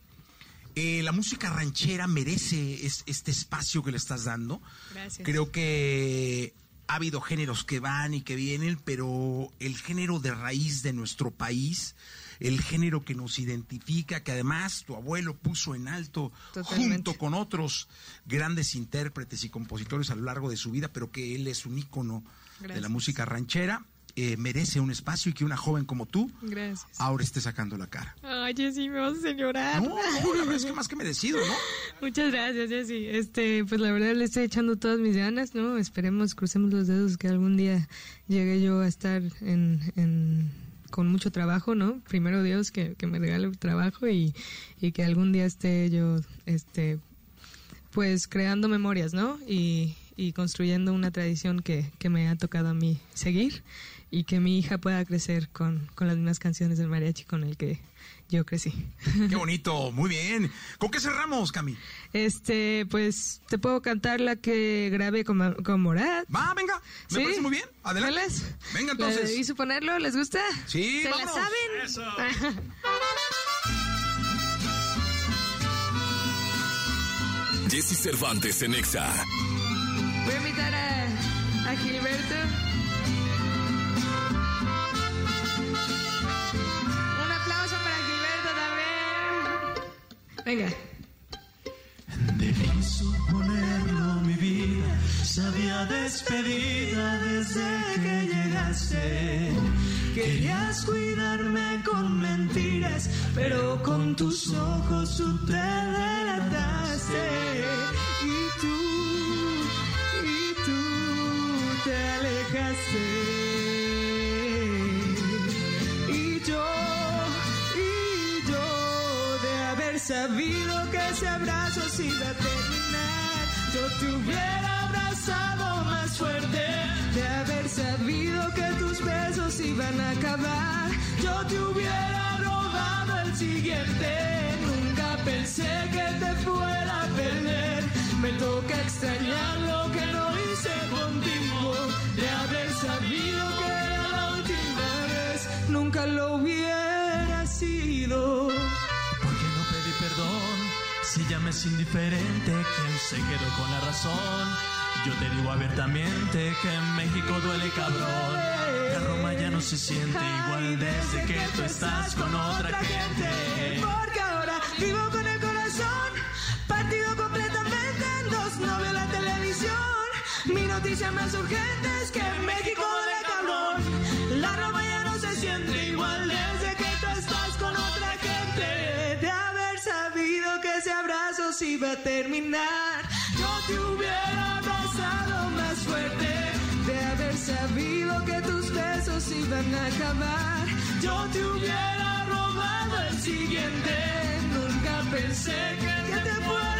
Speaker 2: Eh, la música ranchera merece es- este espacio que le estás dando.
Speaker 10: Gracias.
Speaker 2: Creo que ha habido géneros que van y que vienen, pero el género de raíz de nuestro país, el género que nos identifica, que además tu abuelo puso en alto
Speaker 10: Totalmente.
Speaker 2: junto con otros grandes intérpretes y compositores a lo largo de su vida, pero que él es un ícono de la música ranchera, eh, merece un espacio y que una joven como tú
Speaker 10: Gracias.
Speaker 2: ahora esté sacando la cara.
Speaker 10: Ay, Jessy, me vas a llorar.
Speaker 2: No, no, la verdad es que más que merecido, ¿no? [laughs]
Speaker 10: Muchas gracias, Jessy. Este, pues la verdad le estoy echando todas mis ganas, ¿no? Esperemos, crucemos los dedos que algún día llegue yo a estar en, en- con mucho trabajo, ¿no? Primero Dios que, que me regale el trabajo y, y que algún día esté yo, este, pues creando memorias, ¿no? Y,
Speaker 11: y construyendo una tradición que, que me ha tocado a mí seguir y que mi hija pueda crecer con, con las mismas canciones del mariachi con el que yo crecí.
Speaker 2: Qué [laughs] bonito, muy bien. ¿Con qué cerramos, Cami?
Speaker 11: Este, pues te puedo cantar la que grabé con, con Morat.
Speaker 2: Va, venga, me parece muy bien. Adelante. Venga, entonces.
Speaker 11: ¿La de ¿Y suponerlo? ¿Les gusta?
Speaker 2: Sí,
Speaker 11: ¿Se
Speaker 2: vámonos.
Speaker 11: la saben? [laughs]
Speaker 1: Jesse Cervantes en Exa.
Speaker 11: Gilberto. Un aplauso para Gilberto también. Venga.
Speaker 8: Debí suponerlo, mi vida se había despedida desde que llegaste. Querías cuidarme con mentiras, pero con tus ojos tú te delataste. Y yo, y yo de haber sabido que ese abrazo se iba a terminar, yo te hubiera abrazado más fuerte. De haber sabido que tus besos iban a acabar, yo te hubiera robado el siguiente. Nunca pensé que te fuera a perder. Me toca extrañar lo que no hice contigo. Nunca lo hubiera sido. ¿Por qué no pedí perdón? Si ya me es indiferente, ¿quién se quedó con la razón? Yo te digo abiertamente que en México duele cabrón. Que Roma ya no se siente igual desde que tú estás con otra gente. Porque ahora vivo con el corazón partido completamente en dos. No veo la televisión. Mi noticia más urgente es que en México duele cabrón. Se iba a terminar, yo te hubiera abrazado más fuerte. De haber sabido que tus besos iban a acabar, yo te hubiera robado el siguiente. Nunca pensé que te fuera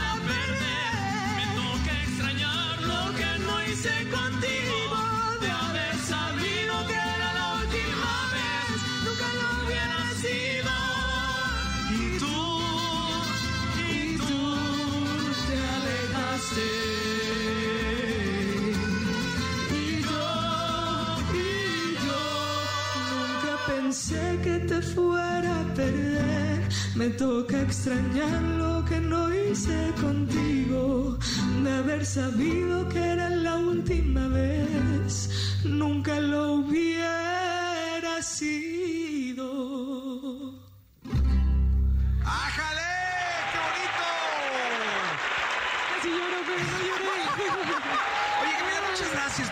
Speaker 8: te fuera a perder. Me toca extrañar lo que no hice contigo. De haber sabido que era la última vez, nunca lo hubiera sido.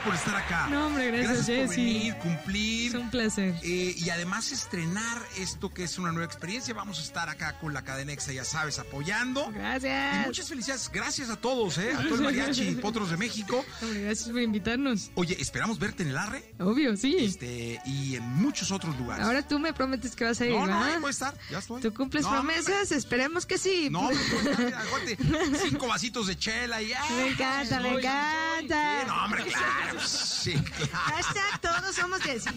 Speaker 2: Por estar acá.
Speaker 11: No, hombre, gracias,
Speaker 2: por
Speaker 11: Jessy.
Speaker 2: venir, cumplir.
Speaker 11: Es un placer.
Speaker 2: Eh, y además estrenar esto que es una nueva experiencia. Vamos a estar acá con la cadena EXA, ya sabes, apoyando.
Speaker 11: Gracias.
Speaker 2: Y muchas felicidades. Gracias a todos, ¿eh? A todo el [laughs] mariachi y potros de México.
Speaker 11: Hombre, gracias por invitarnos.
Speaker 2: Oye, esperamos verte en el Arre
Speaker 11: Obvio, sí.
Speaker 2: este, y en muchos otros lugares.
Speaker 11: Ahora tú me prometes que vas a ir,
Speaker 2: no, no,
Speaker 11: ¿verdad?
Speaker 2: ahí voy a estar. Ya estoy.
Speaker 11: ¿Tú cumples
Speaker 2: No,
Speaker 11: promesas? Esperemos que sí.
Speaker 2: No, [laughs] mira, aguante. Cinco vasitos de chela y ya.
Speaker 11: Me encanta, me encanta.
Speaker 2: Sí, no, hombre, claro. Sí, claro.
Speaker 12: Hashtag todos somos Jessy.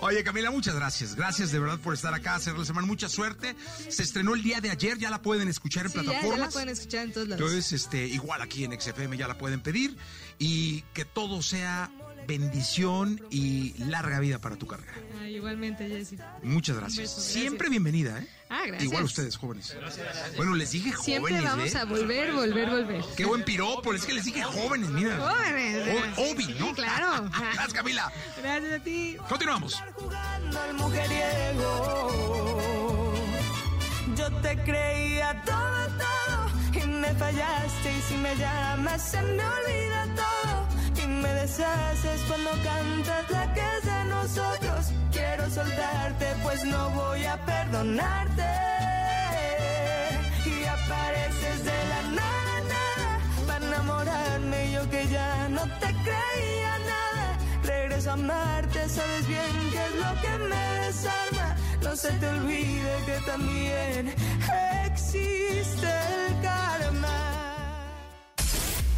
Speaker 2: Oye, Camila, muchas gracias. Gracias de verdad por estar acá, hacer la semana. Mucha suerte. Se estrenó el día de ayer, ya la pueden escuchar en
Speaker 11: Sí, ya, ya
Speaker 2: plataformas.
Speaker 11: la pueden escuchar en todos lados.
Speaker 2: Entonces, este, igual aquí en XFM ya la pueden pedir. Y que todo sea bendición y larga vida para tu carrera.
Speaker 11: Igualmente, Jessy.
Speaker 2: Muchas gracias.
Speaker 11: beso, gracias.
Speaker 2: Siempre bienvenida, ¿eh?
Speaker 11: Ah, gracias.
Speaker 2: Igual ustedes, jóvenes. Bueno, les dije
Speaker 11: Siempre
Speaker 2: jóvenes,
Speaker 11: vamos
Speaker 2: ¿eh?
Speaker 11: a volver, volver, volver.
Speaker 2: Qué buen piropo, es que les dije jóvenes, mira.
Speaker 11: Jóvenes.
Speaker 2: O- Obi, ¿no?
Speaker 11: Sí, claro. [laughs]
Speaker 2: Gracias, Camila.
Speaker 11: Gracias a ti.
Speaker 2: Continuamos.
Speaker 8: jugando al mujeriego. Yo te creía todo, todo y me fallaste y si me llamas se me olvida todo me deshaces cuando cantas la que es de nosotros. Quiero soltarte pues no voy a perdonarte y apareces de la nada, para enamorarme yo que ya no te creía nada. Regreso a amarte, sabes bien que es lo que me desarma. No se te olvide que también existe el karma.